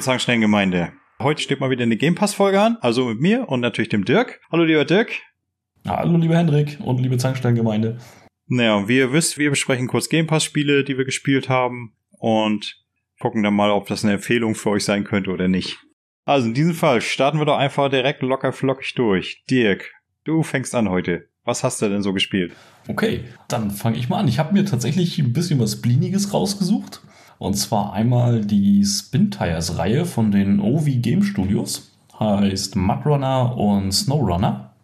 liebe Zahnsteingemeinde. Heute steht mal wieder eine Game Pass Folge an, also mit mir und natürlich dem Dirk. Hallo lieber Dirk. Hallo lieber Hendrik und liebe Zahnsteingemeinde. Naja, wie ihr wisst, wir besprechen kurz Game Pass Spiele, die wir gespielt haben und gucken dann mal, ob das eine Empfehlung für euch sein könnte oder nicht. Also in diesem Fall starten wir doch einfach direkt locker flockig durch. Dirk, du fängst an heute. Was hast du denn so gespielt? Okay, dann fange ich mal an. Ich habe mir tatsächlich ein bisschen was Bliniges rausgesucht. Und zwar einmal die Spin Tires Reihe von den OV Game Studios. Heißt Mudrunner und Snowrunner.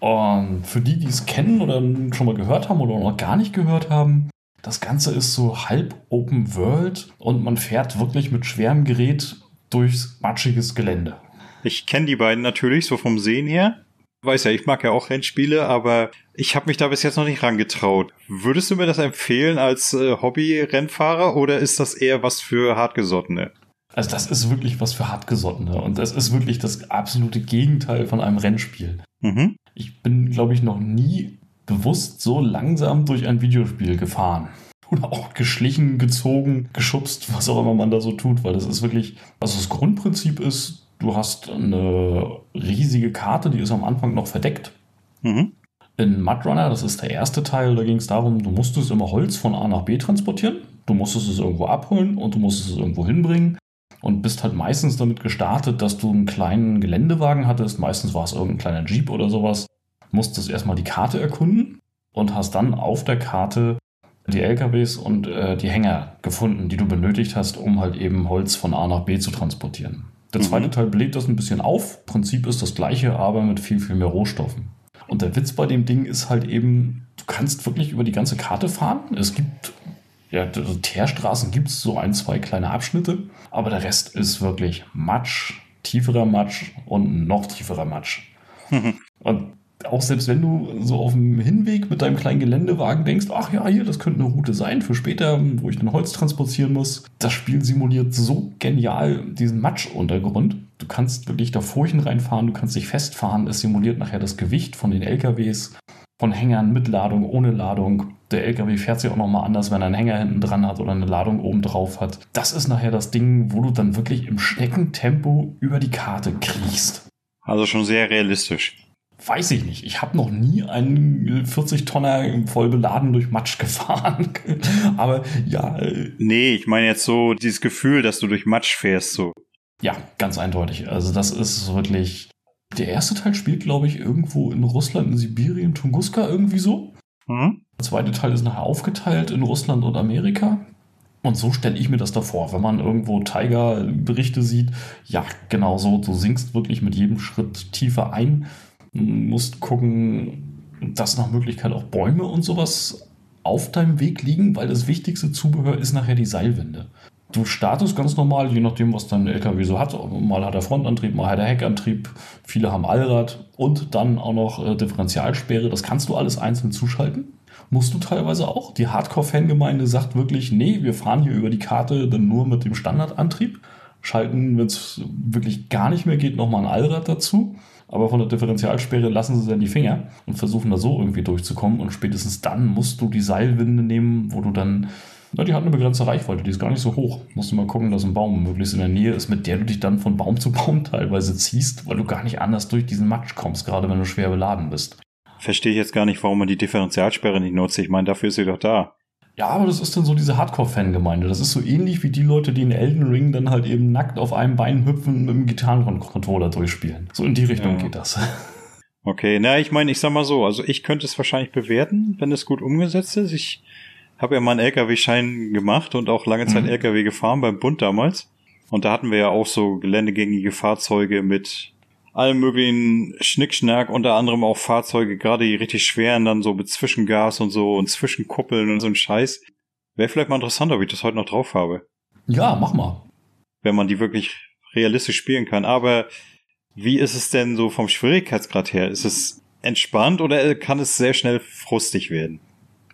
Und für die, die es kennen oder schon mal gehört haben oder noch gar nicht gehört haben, das Ganze ist so halb Open World und man fährt wirklich mit schwerem Gerät durchs matschiges Gelände. Ich kenne die beiden natürlich so vom Sehen her. Weiß ja, ich mag ja auch Rennspiele, aber ich habe mich da bis jetzt noch nicht rangetraut. Würdest du mir das empfehlen als äh, Hobby-Rennfahrer oder ist das eher was für Hartgesottene? Also das ist wirklich was für Hartgesottene und das ist wirklich das absolute Gegenteil von einem Rennspiel. Mhm. Ich bin, glaube ich, noch nie bewusst so langsam durch ein Videospiel gefahren. Oder auch geschlichen, gezogen, geschubst, was auch immer man da so tut, weil das ist wirklich, also das Grundprinzip ist, du hast eine riesige Karte, die ist am Anfang noch verdeckt. Mhm. In Mudrunner, das ist der erste Teil, da ging es darum, du musstest immer Holz von A nach B transportieren. Du musstest es irgendwo abholen und du musstest es irgendwo hinbringen und bist halt meistens damit gestartet, dass du einen kleinen Geländewagen hattest. Meistens war es irgendein kleiner Jeep oder sowas musstest erstmal die Karte erkunden und hast dann auf der Karte die LKWs und äh, die Hänger gefunden, die du benötigt hast, um halt eben Holz von A nach B zu transportieren. Der mhm. zweite Teil bläht das ein bisschen auf. Prinzip ist das gleiche, aber mit viel, viel mehr Rohstoffen. Und der Witz bei dem Ding ist halt eben, du kannst wirklich über die ganze Karte fahren. Es gibt, ja, also Teerstraßen gibt es so ein, zwei kleine Abschnitte, aber der Rest ist wirklich Matsch, tieferer Matsch und noch tieferer Matsch. und auch selbst wenn du so auf dem Hinweg mit deinem kleinen Geländewagen denkst, ach ja, hier, das könnte eine Route sein für später, wo ich dann Holz transportieren muss. Das Spiel simuliert so genial diesen Matschuntergrund. Du kannst wirklich da Furchen reinfahren, du kannst dich festfahren. Es simuliert nachher das Gewicht von den LKWs, von Hängern mit Ladung, ohne Ladung. Der LKW fährt sich auch nochmal anders, wenn er einen Hänger hinten dran hat oder eine Ladung oben drauf hat. Das ist nachher das Ding, wo du dann wirklich im Schneckentempo über die Karte kriechst. Also schon sehr realistisch. Weiß ich nicht. Ich habe noch nie einen 40-Tonner voll beladen durch Matsch gefahren. Aber ja. Äh, nee, ich meine jetzt so dieses Gefühl, dass du durch Matsch fährst, so. Ja, ganz eindeutig. Also das ist wirklich. Der erste Teil spielt, glaube ich, irgendwo in Russland, in Sibirien, Tunguska irgendwie so. Mhm. Der zweite Teil ist nachher aufgeteilt in Russland und Amerika. Und so stelle ich mir das davor, wenn man irgendwo Tiger-Berichte sieht. Ja, genau so. Du sinkst wirklich mit jedem Schritt tiefer ein musst gucken, dass nach Möglichkeit auch Bäume und sowas auf deinem Weg liegen, weil das wichtigste Zubehör ist nachher die Seilwinde. Du startest ganz normal, je nachdem, was dein LKW so hat. Mal hat er Frontantrieb, mal hat er Heckantrieb. Viele haben Allrad und dann auch noch äh, Differentialsperre. Das kannst du alles einzeln zuschalten. Musst du teilweise auch. Die Hardcore-Fangemeinde sagt wirklich, nee, wir fahren hier über die Karte dann nur mit dem Standardantrieb. Schalten, wenn es wirklich gar nicht mehr geht, nochmal ein Allrad dazu aber von der Differentialsperre lassen sie dann die Finger und versuchen da so irgendwie durchzukommen. Und spätestens dann musst du die Seilwinde nehmen, wo du dann, na, die hat eine begrenzte Reichweite, die ist gar nicht so hoch. Musst du mal gucken, dass ein Baum möglichst in der Nähe ist, mit der du dich dann von Baum zu Baum teilweise ziehst, weil du gar nicht anders durch diesen Matsch kommst, gerade wenn du schwer beladen bist. Verstehe ich jetzt gar nicht, warum man die Differentialsperre nicht nutzt. Ich meine, dafür ist sie doch da. Ja, aber das ist dann so diese Hardcore-Fangemeinde. Das ist so ähnlich wie die Leute, die in Elden Ring dann halt eben nackt auf einem Bein hüpfen mit dem Gitarrencontroller durchspielen. So in die Richtung ja. geht das. Okay, na, ich meine, ich sag mal so, also ich könnte es wahrscheinlich bewerten, wenn es gut umgesetzt ist. Ich habe ja mal einen LKW-Schein gemacht und auch lange Zeit mhm. LKW gefahren beim Bund damals. Und da hatten wir ja auch so geländegängige Fahrzeuge mit allem möglichen Schnickschnack, unter anderem auch Fahrzeuge, gerade die richtig schweren, dann so mit Zwischengas und so und Zwischenkuppeln und so ein Scheiß. Wäre vielleicht mal interessant, ob ich das heute noch drauf habe. Ja, mach mal. Wenn man die wirklich realistisch spielen kann. Aber wie ist es denn so vom Schwierigkeitsgrad her? Ist es entspannt oder kann es sehr schnell frustig werden?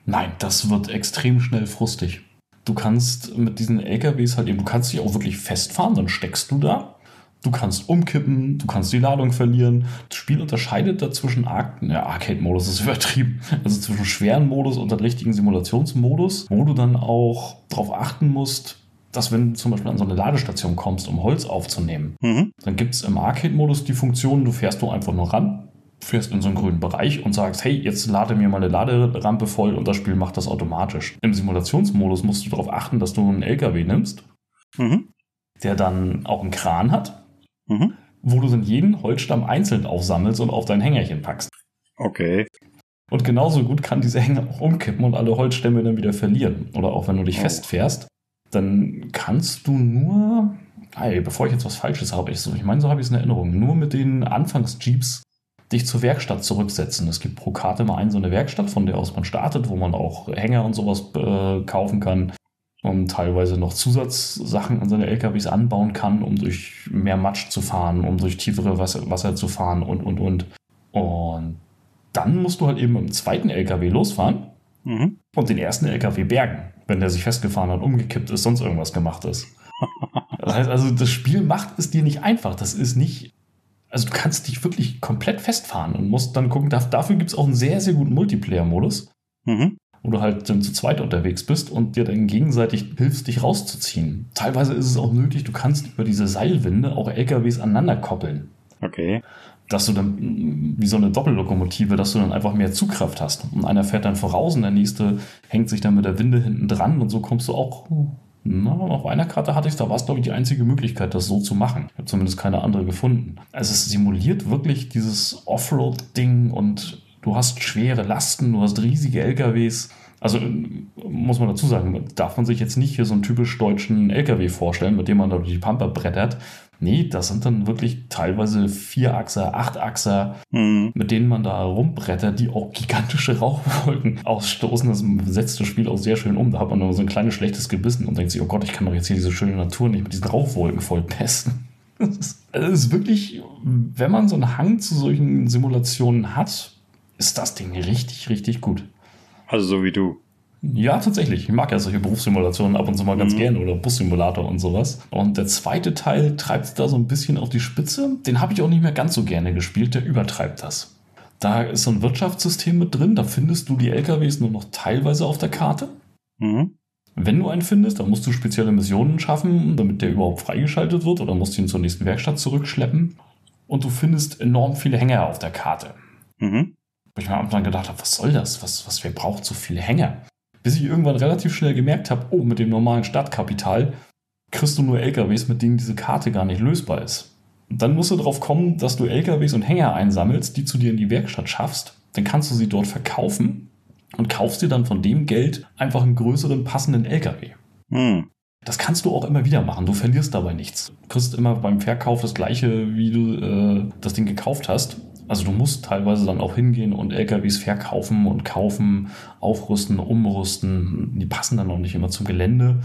Nein, das wird extrem schnell frustig. Du kannst mit diesen LKWs halt eben, du kannst dich auch wirklich festfahren, dann steckst du da Du kannst umkippen, du kannst die Ladung verlieren. Das Spiel unterscheidet dazwischen ja, Arcade-Modus ist übertrieben. Also zwischen schweren Modus und dem richtigen Simulationsmodus, wo du dann auch darauf achten musst, dass wenn du zum Beispiel an so eine Ladestation kommst, um Holz aufzunehmen, mhm. dann gibt es im Arcade-Modus die Funktion, du fährst nur einfach nur ran, fährst in so einen grünen Bereich und sagst, hey, jetzt lade mir meine Laderampe voll und das Spiel macht das automatisch. Im Simulationsmodus musst du darauf achten, dass du einen LKW nimmst, mhm. der dann auch einen Kran hat, mhm. wo du dann jeden Holzstamm einzeln aufsammelst und auf dein Hängerchen packst. Okay. Und genauso gut kann dieser Hänger auch umkippen und alle Holzstämme dann wieder verlieren. Oder auch wenn du dich oh. festfährst, dann kannst du nur, ey, bevor ich jetzt was Falsches habe, ich, so, ich meine, so habe ich es in Erinnerung, nur mit den Anfangs-Jeeps dich zur Werkstatt zurücksetzen. Es gibt pro Karte mal eine so eine Werkstatt, von der aus man startet, wo man auch Hänger und sowas äh, kaufen kann und teilweise noch Zusatzsachen an seine LKWs anbauen kann, um durch mehr Matsch zu fahren, um durch tiefere Wasser, Wasser zu fahren und, und, und. Und dann musst du halt eben im zweiten LKW losfahren mhm. und den ersten LKW bergen, wenn der sich festgefahren hat, umgekippt ist, sonst irgendwas gemacht ist. Das heißt also, das Spiel macht es dir nicht einfach. Das ist nicht also du kannst dich wirklich komplett festfahren und musst dann gucken, dafür gibt es auch einen sehr, sehr guten Multiplayer-Modus, mhm. Wo du halt dann zu zweit unterwegs bist und dir dann gegenseitig hilfst, dich rauszuziehen. Teilweise ist es auch nötig, du kannst über diese Seilwinde auch LKWs aneinander koppeln. Okay. Dass du dann, wie so eine Doppellokomotive, dass du dann einfach mehr Zugkraft hast. Und einer fährt dann voraus und der nächste hängt sich dann mit der Winde hinten dran und so kommst du auch na, auf einer Karte hatte ich es, da war es, glaube ich, die einzige Möglichkeit, das so zu machen. Ich habe zumindest keine andere gefunden. Also es simuliert wirklich dieses Offroad-Ding und du hast schwere Lasten, du hast riesige LKWs. Also muss man dazu sagen, darf man sich jetzt nicht hier so einen typisch deutschen LKW vorstellen, mit dem man da durch die Pampa brettert, Nee, das sind dann wirklich teilweise Vierachser, Achtachser, mhm. mit denen man da rumbrettert, die auch gigantische Rauchwolken ausstoßen. Das setzt das Spiel auch sehr schön um. Da hat man nur so ein kleines schlechtes Gebissen und denkt sich, oh Gott, ich kann doch jetzt hier diese schöne Natur nicht mit diesen Rauchwolken vollpesten. Das ist, das ist wirklich, wenn man so einen Hang zu solchen Simulationen hat, ist das Ding richtig, richtig gut. Also so wie du. Ja, tatsächlich. Ich mag ja solche Berufssimulationen ab und zu mal ganz mhm. gern oder Bussimulator und sowas. Und der zweite Teil treibt es da so ein bisschen auf die Spitze. Den habe ich auch nicht mehr ganz so gerne gespielt, der übertreibt das. Da ist so ein Wirtschaftssystem mit drin, da findest du die LKWs nur noch teilweise auf der Karte. Mhm. Wenn du einen findest, dann musst du spezielle Missionen schaffen, damit der überhaupt freigeschaltet wird oder musst ihn zur nächsten Werkstatt zurückschleppen. Und du findest enorm viele Hänger auf der Karte. Mhm. Wo ich mir am Anfang gedacht habe, was soll das? Was, was, wer braucht so viele Hänger? Bis ich irgendwann relativ schnell gemerkt habe, oh, mit dem normalen Startkapital kriegst du nur LKWs, mit denen diese Karte gar nicht lösbar ist. Und dann musst du darauf kommen, dass du LKWs und Hänger einsammelst, die zu dir in die Werkstatt schaffst. Dann kannst du sie dort verkaufen und kaufst dir dann von dem Geld einfach einen größeren passenden LKW. Hm. Das kannst du auch immer wieder machen. Du verlierst dabei nichts. Du kriegst immer beim Verkauf das gleiche, wie du äh, das Ding gekauft hast. Also du musst teilweise dann auch hingehen und LKWs verkaufen und kaufen, aufrüsten, umrüsten. Die passen dann noch nicht immer zum Gelände.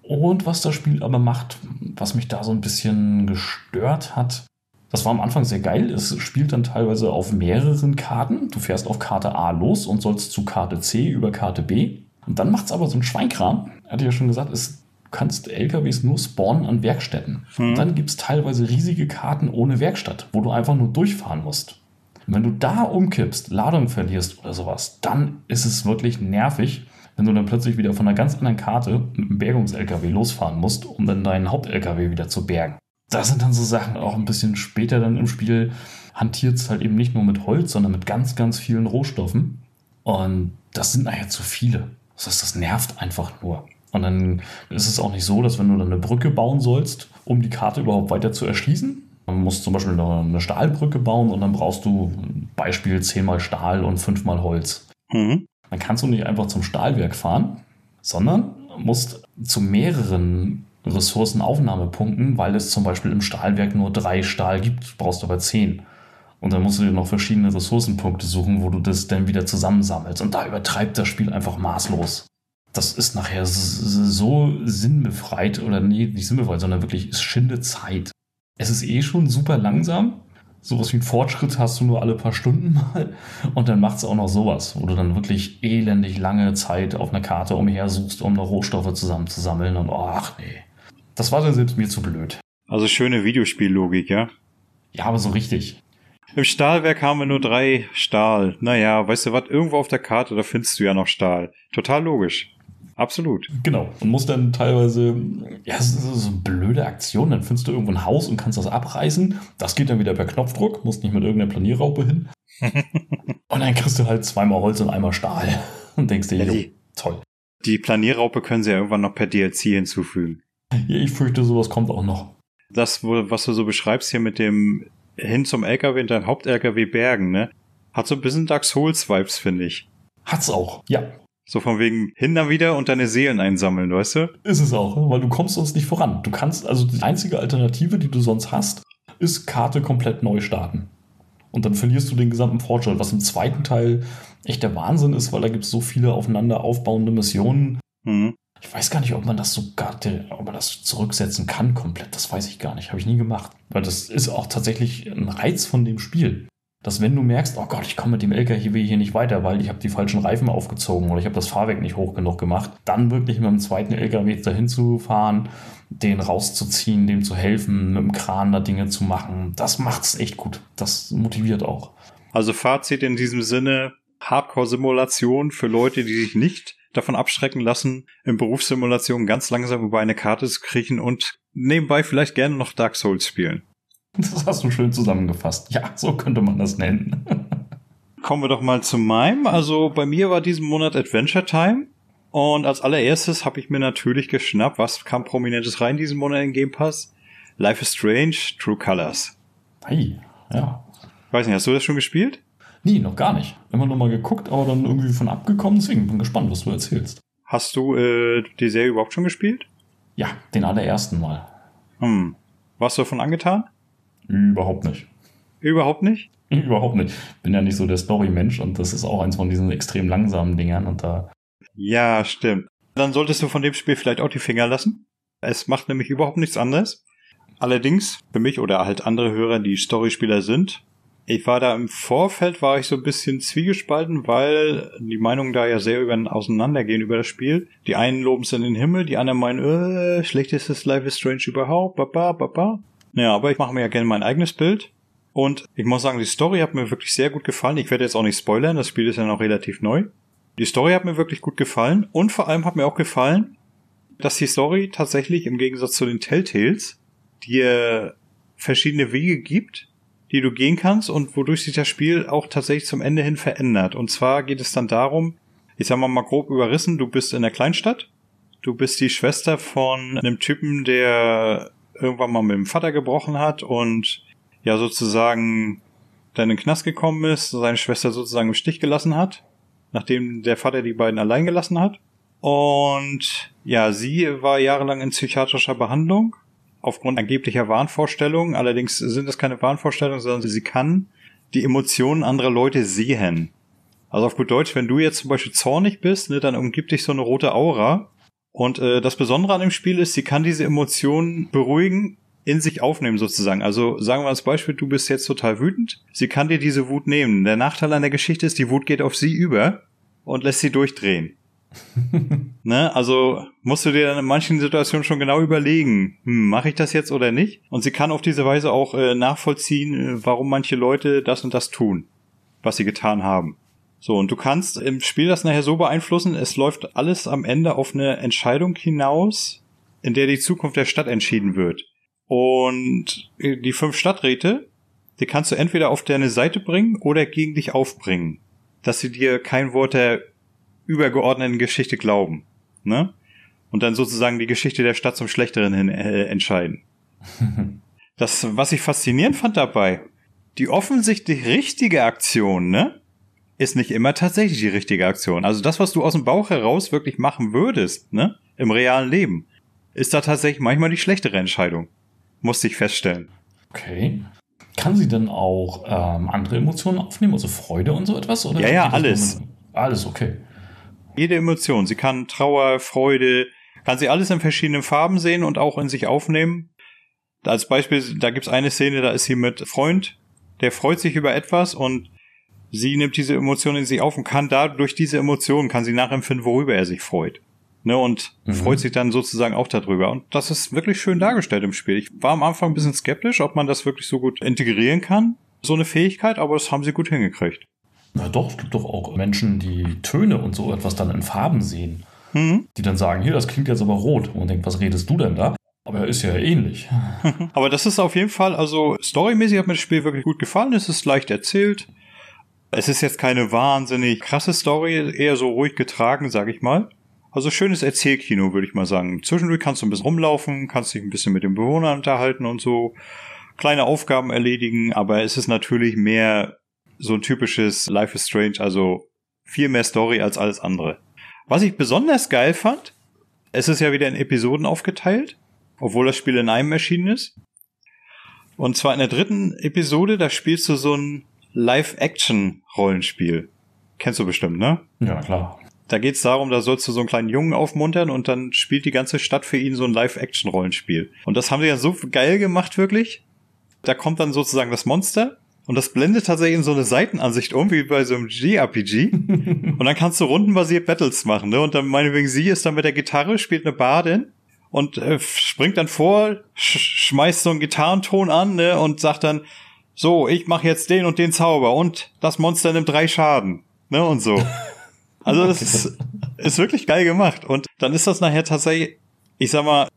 Und was das Spiel aber macht, was mich da so ein bisschen gestört hat, das war am Anfang sehr geil. Es spielt dann teilweise auf mehreren Karten. Du fährst auf Karte A los und sollst zu Karte C über Karte B. Und dann macht es aber so einen Schweinkram. Hatte ich ja schon gesagt, es kannst LKWs nur spawnen an Werkstätten. Hm. Und dann gibt es teilweise riesige Karten ohne Werkstatt, wo du einfach nur durchfahren musst. Und wenn du da umkippst, Ladung verlierst oder sowas, dann ist es wirklich nervig, wenn du dann plötzlich wieder von einer ganz anderen Karte mit einem Bergungs-LKW losfahren musst, um dann deinen Haupt-LKW wieder zu bergen. Das sind dann so Sachen, auch ein bisschen später dann im Spiel hantiert es halt eben nicht nur mit Holz, sondern mit ganz, ganz vielen Rohstoffen. Und das sind nachher zu viele. Das heißt, das nervt einfach nur. Und dann ist es auch nicht so, dass wenn du dann eine Brücke bauen sollst, um die Karte überhaupt weiter zu erschließen, man muss zum Beispiel eine Stahlbrücke bauen und dann brauchst du Beispiel zehnmal Stahl und fünfmal Holz. Mhm. Dann kannst du nicht einfach zum Stahlwerk fahren, sondern musst zu mehreren Ressourcenaufnahmepunkten, weil es zum Beispiel im Stahlwerk nur drei Stahl gibt, brauchst du aber zehn. Und dann musst du dir noch verschiedene Ressourcenpunkte suchen, wo du das dann wieder zusammensammelst. Und da übertreibt das Spiel einfach maßlos das ist nachher so sinnbefreit oder nee, nicht sinnbefreit, sondern wirklich, es schindet Zeit. Es ist eh schon super langsam. Sowas wie ein Fortschritt hast du nur alle paar Stunden mal. Und dann macht es auch noch sowas, wo du dann wirklich elendig lange Zeit auf einer Karte umher suchst, um noch Rohstoffe zusammenzusammeln. Und ach nee. Das war dann selbst mir zu blöd. Also schöne Videospiellogik, ja? Ja, aber so richtig. Im Stahlwerk haben wir nur drei Stahl. Naja, weißt du was? Irgendwo auf der Karte, da findest du ja noch Stahl. Total logisch. Absolut. Genau. Und musst dann teilweise, ja, das ist so eine blöde Aktion. Dann findest du irgendwo ein Haus und kannst das abreißen. Das geht dann wieder per Knopfdruck, musst nicht mit irgendeiner Planierraupe hin. und dann kriegst du halt zweimal Holz und einmal Stahl. Und denkst dir, ja, jo, toll. Die Planierraupe können sie ja irgendwann noch per DLC hinzufügen. Ja, ich fürchte, sowas kommt auch noch. Das, was du so beschreibst hier mit dem hin zum LKW und dein Haupt-LKW bergen, ne? Hat so ein bisschen Dark Souls-Vibes, finde ich. Hat's auch, ja. So von wegen hin da wieder und deine Seelen einsammeln, weißt du? Ist es auch, weil du kommst sonst nicht voran. Du kannst, also die einzige Alternative, die du sonst hast, ist Karte komplett neu starten. Und dann verlierst du den gesamten Fortschritt, was im zweiten Teil echt der Wahnsinn ist, weil da gibt es so viele aufeinander aufbauende Missionen. Mhm. Ich weiß gar nicht, ob man das sogar, ob man das zurücksetzen kann komplett. Das weiß ich gar nicht. Habe ich nie gemacht. Weil das ist auch tatsächlich ein Reiz von dem Spiel dass wenn du merkst, oh Gott, ich komme mit dem LKW hier nicht weiter, weil ich habe die falschen Reifen aufgezogen oder ich habe das Fahrwerk nicht hoch genug gemacht, dann wirklich mit dem zweiten LKW dahin zu fahren, den rauszuziehen, dem zu helfen, mit dem Kran da Dinge zu machen, das macht's echt gut. Das motiviert auch. Also Fazit in diesem Sinne, Hardcore-Simulation für Leute, die sich nicht davon abschrecken lassen, in Berufssimulationen ganz langsam über eine Karte zu kriechen und nebenbei vielleicht gerne noch Dark Souls spielen. Das hast du schön zusammengefasst. Ja, so könnte man das nennen. Kommen wir doch mal zu meinem. Also bei mir war diesen Monat Adventure Time. Und als allererstes habe ich mir natürlich geschnappt, was kam prominentes rein diesen Monat in Game Pass? Life is Strange, True Colors. Hey, ja. Weiß nicht, hast du das schon gespielt? Nee, noch gar nicht. Immer noch mal geguckt, aber dann irgendwie von abgekommen. Deswegen bin gespannt, was du erzählst. Hast du äh, die Serie überhaupt schon gespielt? Ja, den allerersten Mal. Hm. Warst du davon angetan? Überhaupt nicht. Überhaupt nicht? Überhaupt nicht. Bin ja nicht so der Story-Mensch und das ist auch eins von diesen extrem langsamen Dingern und da. Ja, stimmt. Dann solltest du von dem Spiel vielleicht auch die Finger lassen. Es macht nämlich überhaupt nichts anderes. Allerdings, für mich oder halt andere Hörer, die Storyspieler sind, ich war da im Vorfeld, war ich so ein bisschen zwiegespalten, weil die Meinungen da ja sehr über, auseinandergehen über das Spiel. Die einen loben es in den Himmel, die anderen meinen, äh, schlechtestes Life is Strange überhaupt, baba, baba. Ja, aber ich mache mir ja gerne mein eigenes Bild. Und ich muss sagen, die Story hat mir wirklich sehr gut gefallen. Ich werde jetzt auch nicht spoilern, das Spiel ist ja noch relativ neu. Die Story hat mir wirklich gut gefallen und vor allem hat mir auch gefallen, dass die Story tatsächlich im Gegensatz zu den Telltales dir verschiedene Wege gibt, die du gehen kannst und wodurch sich das Spiel auch tatsächlich zum Ende hin verändert. Und zwar geht es dann darum, ich sag mal mal grob überrissen, du bist in der Kleinstadt, du bist die Schwester von einem Typen, der irgendwann mal mit dem Vater gebrochen hat und ja sozusagen dann in den Knast gekommen ist, seine Schwester sozusagen im Stich gelassen hat, nachdem der Vater die beiden allein gelassen hat. Und ja, sie war jahrelang in psychiatrischer Behandlung aufgrund angeblicher Wahnvorstellungen. Allerdings sind das keine Wahnvorstellungen, sondern sie kann die Emotionen anderer Leute sehen. Also auf gut Deutsch, wenn du jetzt zum Beispiel zornig bist, ne, dann umgibt dich so eine rote Aura und äh, das Besondere an dem Spiel ist, sie kann diese Emotionen beruhigen, in sich aufnehmen sozusagen. Also sagen wir als Beispiel, du bist jetzt total wütend. Sie kann dir diese Wut nehmen. Der Nachteil an der Geschichte ist, die Wut geht auf sie über und lässt sie durchdrehen. ne? Also musst du dir dann in manchen Situationen schon genau überlegen, hm, mache ich das jetzt oder nicht? Und sie kann auf diese Weise auch äh, nachvollziehen, äh, warum manche Leute das und das tun, was sie getan haben. So, und du kannst im Spiel das nachher so beeinflussen, es läuft alles am Ende auf eine Entscheidung hinaus, in der die Zukunft der Stadt entschieden wird. Und die fünf Stadträte, die kannst du entweder auf deine Seite bringen oder gegen dich aufbringen. Dass sie dir kein Wort der übergeordneten Geschichte glauben. Ne? Und dann sozusagen die Geschichte der Stadt zum Schlechteren hin äh, entscheiden. das, was ich faszinierend fand dabei, die offensichtlich richtige Aktion, ne? Ist nicht immer tatsächlich die richtige Aktion. Also das, was du aus dem Bauch heraus wirklich machen würdest, ne, im realen Leben, ist da tatsächlich manchmal die schlechtere Entscheidung. Musste ich feststellen. Okay. Kann sie denn auch ähm, andere Emotionen aufnehmen, also Freude und so etwas? Oder ja, ja, alles. Alles, okay. Jede Emotion. Sie kann Trauer, Freude, kann sie alles in verschiedenen Farben sehen und auch in sich aufnehmen. Als Beispiel, da gibt's eine Szene, da ist sie mit Freund, der freut sich über etwas und sie nimmt diese Emotionen in sich auf und kann da durch diese Emotionen kann sie nachempfinden, worüber er sich freut. Ne, und mhm. freut sich dann sozusagen auch darüber. Und das ist wirklich schön dargestellt im Spiel. Ich war am Anfang ein bisschen skeptisch, ob man das wirklich so gut integrieren kann, so eine Fähigkeit, aber das haben sie gut hingekriegt. Na doch, es gibt doch auch Menschen, die Töne und so etwas dann in Farben sehen. mhm. die dann sagen, hier, das klingt jetzt aber rot. Und man denkt, was redest du denn da? Aber er ist ja ähnlich. aber das ist auf jeden Fall, also storymäßig hat mir das Spiel wirklich gut gefallen. Es ist leicht erzählt. Es ist jetzt keine wahnsinnig krasse Story, eher so ruhig getragen, sag ich mal. Also schönes Erzählkino, würde ich mal sagen. Zwischendurch kannst du ein bisschen rumlaufen, kannst dich ein bisschen mit den Bewohnern unterhalten und so. Kleine Aufgaben erledigen, aber es ist natürlich mehr so ein typisches Life is Strange, also viel mehr Story als alles andere. Was ich besonders geil fand, es ist ja wieder in Episoden aufgeteilt, obwohl das Spiel in einem erschienen ist. Und zwar in der dritten Episode, da spielst du so ein Live-Action-Rollenspiel. Kennst du bestimmt, ne? Ja, klar. Da geht's darum, da sollst du so einen kleinen Jungen aufmuntern und dann spielt die ganze Stadt für ihn so ein Live-Action-Rollenspiel. Und das haben sie ja so geil gemacht, wirklich. Da kommt dann sozusagen das Monster und das blendet tatsächlich in so eine Seitenansicht um, wie bei so einem JRPG. und dann kannst du rundenbasiert Battles machen, ne? Und dann meinetwegen sie ist dann mit der Gitarre, spielt eine Badin und äh, springt dann vor, sch schmeißt so einen Gitarrenton an, ne? Und sagt dann, so, ich mache jetzt den und den Zauber und das Monster nimmt drei Schaden, ne? Und so. Also das ist, ist wirklich geil gemacht. Und dann ist das nachher tatsächlich, ich sag mal,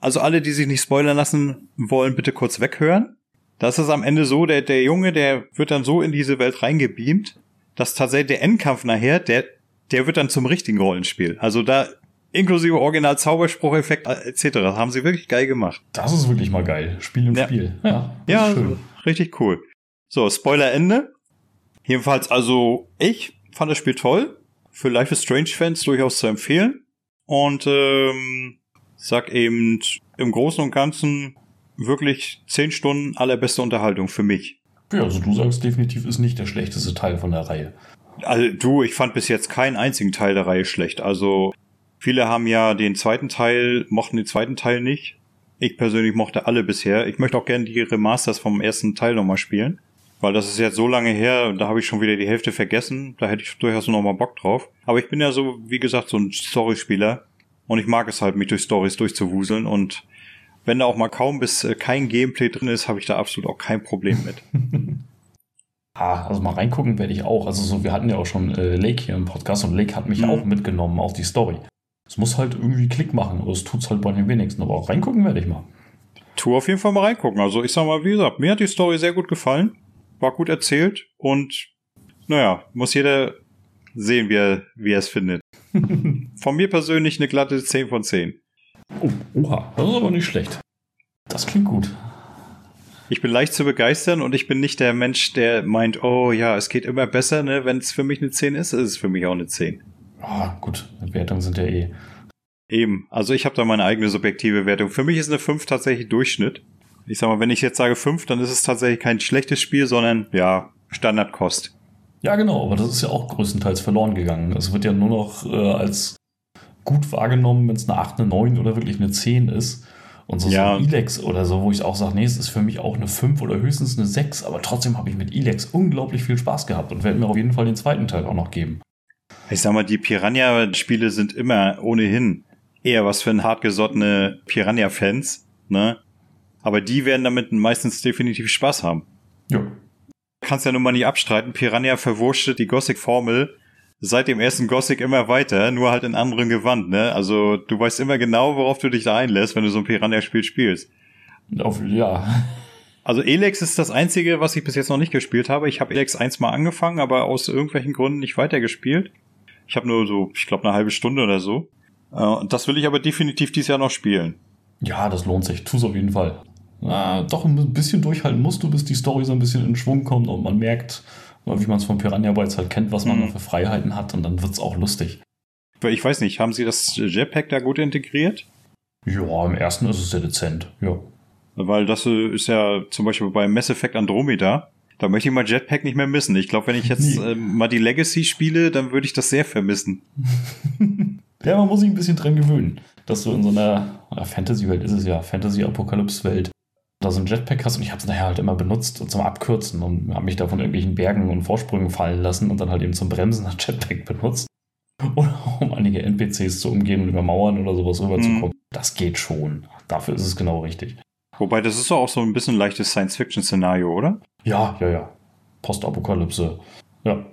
also alle, die sich nicht spoilern lassen wollen, bitte kurz weghören. Das ist am Ende so, der, der Junge, der wird dann so in diese Welt reingebeamt, dass tatsächlich der Endkampf nachher, der, der wird dann zum richtigen Rollenspiel. Also da inklusive Original Zaubersprucheffekt etc. Das haben sie wirklich geil gemacht. Das ist wirklich mal geil. Spiel im ja. Spiel. Ja, ja schön. Richtig cool. So, Spoiler Ende. Jedenfalls, also ich fand das Spiel toll für Life is Strange Fans durchaus zu empfehlen. Und ähm, sag eben im Großen und Ganzen wirklich 10 Stunden allerbeste Unterhaltung für mich. Ja, also du sagst definitiv ist nicht der schlechteste Teil von der Reihe. Also du, ich fand bis jetzt keinen einzigen Teil der Reihe schlecht. Also viele haben ja den zweiten Teil, mochten den zweiten Teil nicht. Ich persönlich mochte alle bisher. Ich möchte auch gerne die Remasters vom ersten Teil nochmal spielen. Weil das ist jetzt so lange her, da habe ich schon wieder die Hälfte vergessen. Da hätte ich durchaus noch mal Bock drauf. Aber ich bin ja so, wie gesagt, so ein Storyspieler. Und ich mag es halt, mich durch Stories durchzuwuseln. Und wenn da auch mal kaum bis äh, kein Gameplay drin ist, habe ich da absolut auch kein Problem mit. ah, also mal reingucken werde ich auch. Also so, wir hatten ja auch schon äh, Lake hier im Podcast und Lake hat mich mhm. auch mitgenommen auf die Story. Es muss halt irgendwie Klick machen, aber es tut's halt bei den wenigsten. Aber auch reingucken werde ich mal. Tu auf jeden Fall mal reingucken. Also ich sag mal, wie gesagt, mir hat die Story sehr gut gefallen war gut erzählt und naja, muss jeder sehen, wie er, wie er es findet. von mir persönlich eine glatte 10 von 10. Oh, oha, das ist aber nicht schlecht. Das klingt gut. Ich bin leicht zu begeistern und ich bin nicht der Mensch, der meint, oh ja, es geht immer besser, ne? Wenn es für mich eine 10 ist, ist es für mich auch eine 10. Ah, gut, Wertungen sind ja eh. Eben, also ich habe da meine eigene subjektive Wertung. Für mich ist eine 5 tatsächlich Durchschnitt ich sag mal, wenn ich jetzt sage fünf, dann ist es tatsächlich kein schlechtes Spiel, sondern ja, Standardkost. Ja, genau, aber das ist ja auch größtenteils verloren gegangen. Es wird ja nur noch äh, als gut wahrgenommen, wenn es eine 8, eine 9 oder wirklich eine 10 ist. Und so, ja. so Elex oder so, wo ich auch sage, nee, es ist für mich auch eine 5 oder höchstens eine 6, aber trotzdem habe ich mit Elex unglaublich viel Spaß gehabt und werde mir auf jeden Fall den zweiten Teil auch noch geben. Ich sag mal, die Piranha-Spiele sind immer ohnehin eher was für ein hartgesottene Piranha-Fans, ne? Aber die werden damit meistens definitiv Spaß haben. Ja. Kannst ja nun mal nicht abstreiten. Piranha verwurscht die Gothic-Formel seit dem ersten Gothic immer weiter, nur halt in anderen Gewand, ne? Also du weißt immer genau, worauf du dich da einlässt, wenn du so ein Piranha-Spiel spielst. Auf, ja. Also Elex ist das einzige, was ich bis jetzt noch nicht gespielt habe. Ich habe Elex eins mal angefangen, aber aus irgendwelchen Gründen nicht weitergespielt. Ich habe nur so, ich glaube, eine halbe Stunde oder so. Äh, und das will ich aber definitiv dieses Jahr noch spielen. Ja, das lohnt sich. Tu es auf jeden Fall äh, doch ein bisschen durchhalten musst du, bis die Story so ein bisschen in Schwung kommt und man merkt, wie man es von Piranha Bytes halt kennt, was man mhm. für Freiheiten hat und dann wird es auch lustig. Ich weiß nicht, haben sie das Jetpack da gut integriert? Ja, im ersten ist es sehr dezent, ja. Weil das äh, ist ja zum Beispiel bei Mass Effect Andromeda, da möchte ich mal Jetpack nicht mehr missen. Ich glaube, wenn ich jetzt nee. ähm, mal die Legacy spiele, dann würde ich das sehr vermissen. ja, man muss sich ein bisschen dran gewöhnen, dass du in so einer Fantasy-Welt ist es ja, Fantasy-Apokalypse-Welt, da so ein Jetpack hast und ich habe es nachher halt immer benutzt und zum Abkürzen und habe mich da von irgendwelchen Bergen und Vorsprüngen fallen lassen und dann halt eben zum Bremsen das Jetpack benutzt. Oder um einige NPCs zu umgehen und über Mauern oder sowas rüberzukommen. Mhm. Das geht schon. Dafür ist es genau richtig. Wobei, das ist doch auch so ein bisschen leichtes Science-Fiction-Szenario, oder? Ja, ja, ja. Postapokalypse. Ja.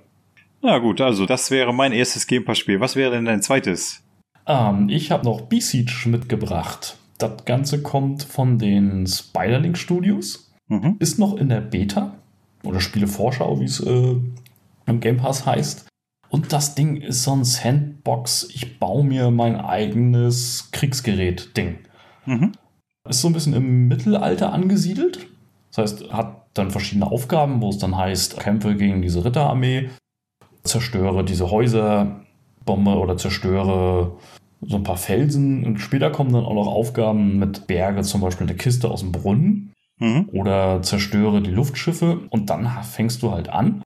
Na gut, also das wäre mein erstes Game Pass-Spiel. Was wäre denn dein zweites? Ähm, ich habe noch B-Siege mitgebracht. Das Ganze kommt von den Spiderlink Studios. Mhm. Ist noch in der Beta oder Spielevorschau, wie es äh, im Game Pass heißt. Und das Ding ist so ein Sandbox. Ich baue mir mein eigenes Kriegsgerät-Ding. Mhm. Ist so ein bisschen im Mittelalter angesiedelt. Das heißt, hat dann verschiedene Aufgaben, wo es dann heißt, kämpfe gegen diese Ritterarmee, zerstöre diese Häuser, bombe oder zerstöre so ein paar Felsen. Und später kommen dann auch noch Aufgaben mit Berge, zum Beispiel eine Kiste aus dem Brunnen. Mhm. Oder zerstöre die Luftschiffe. Und dann fängst du halt an,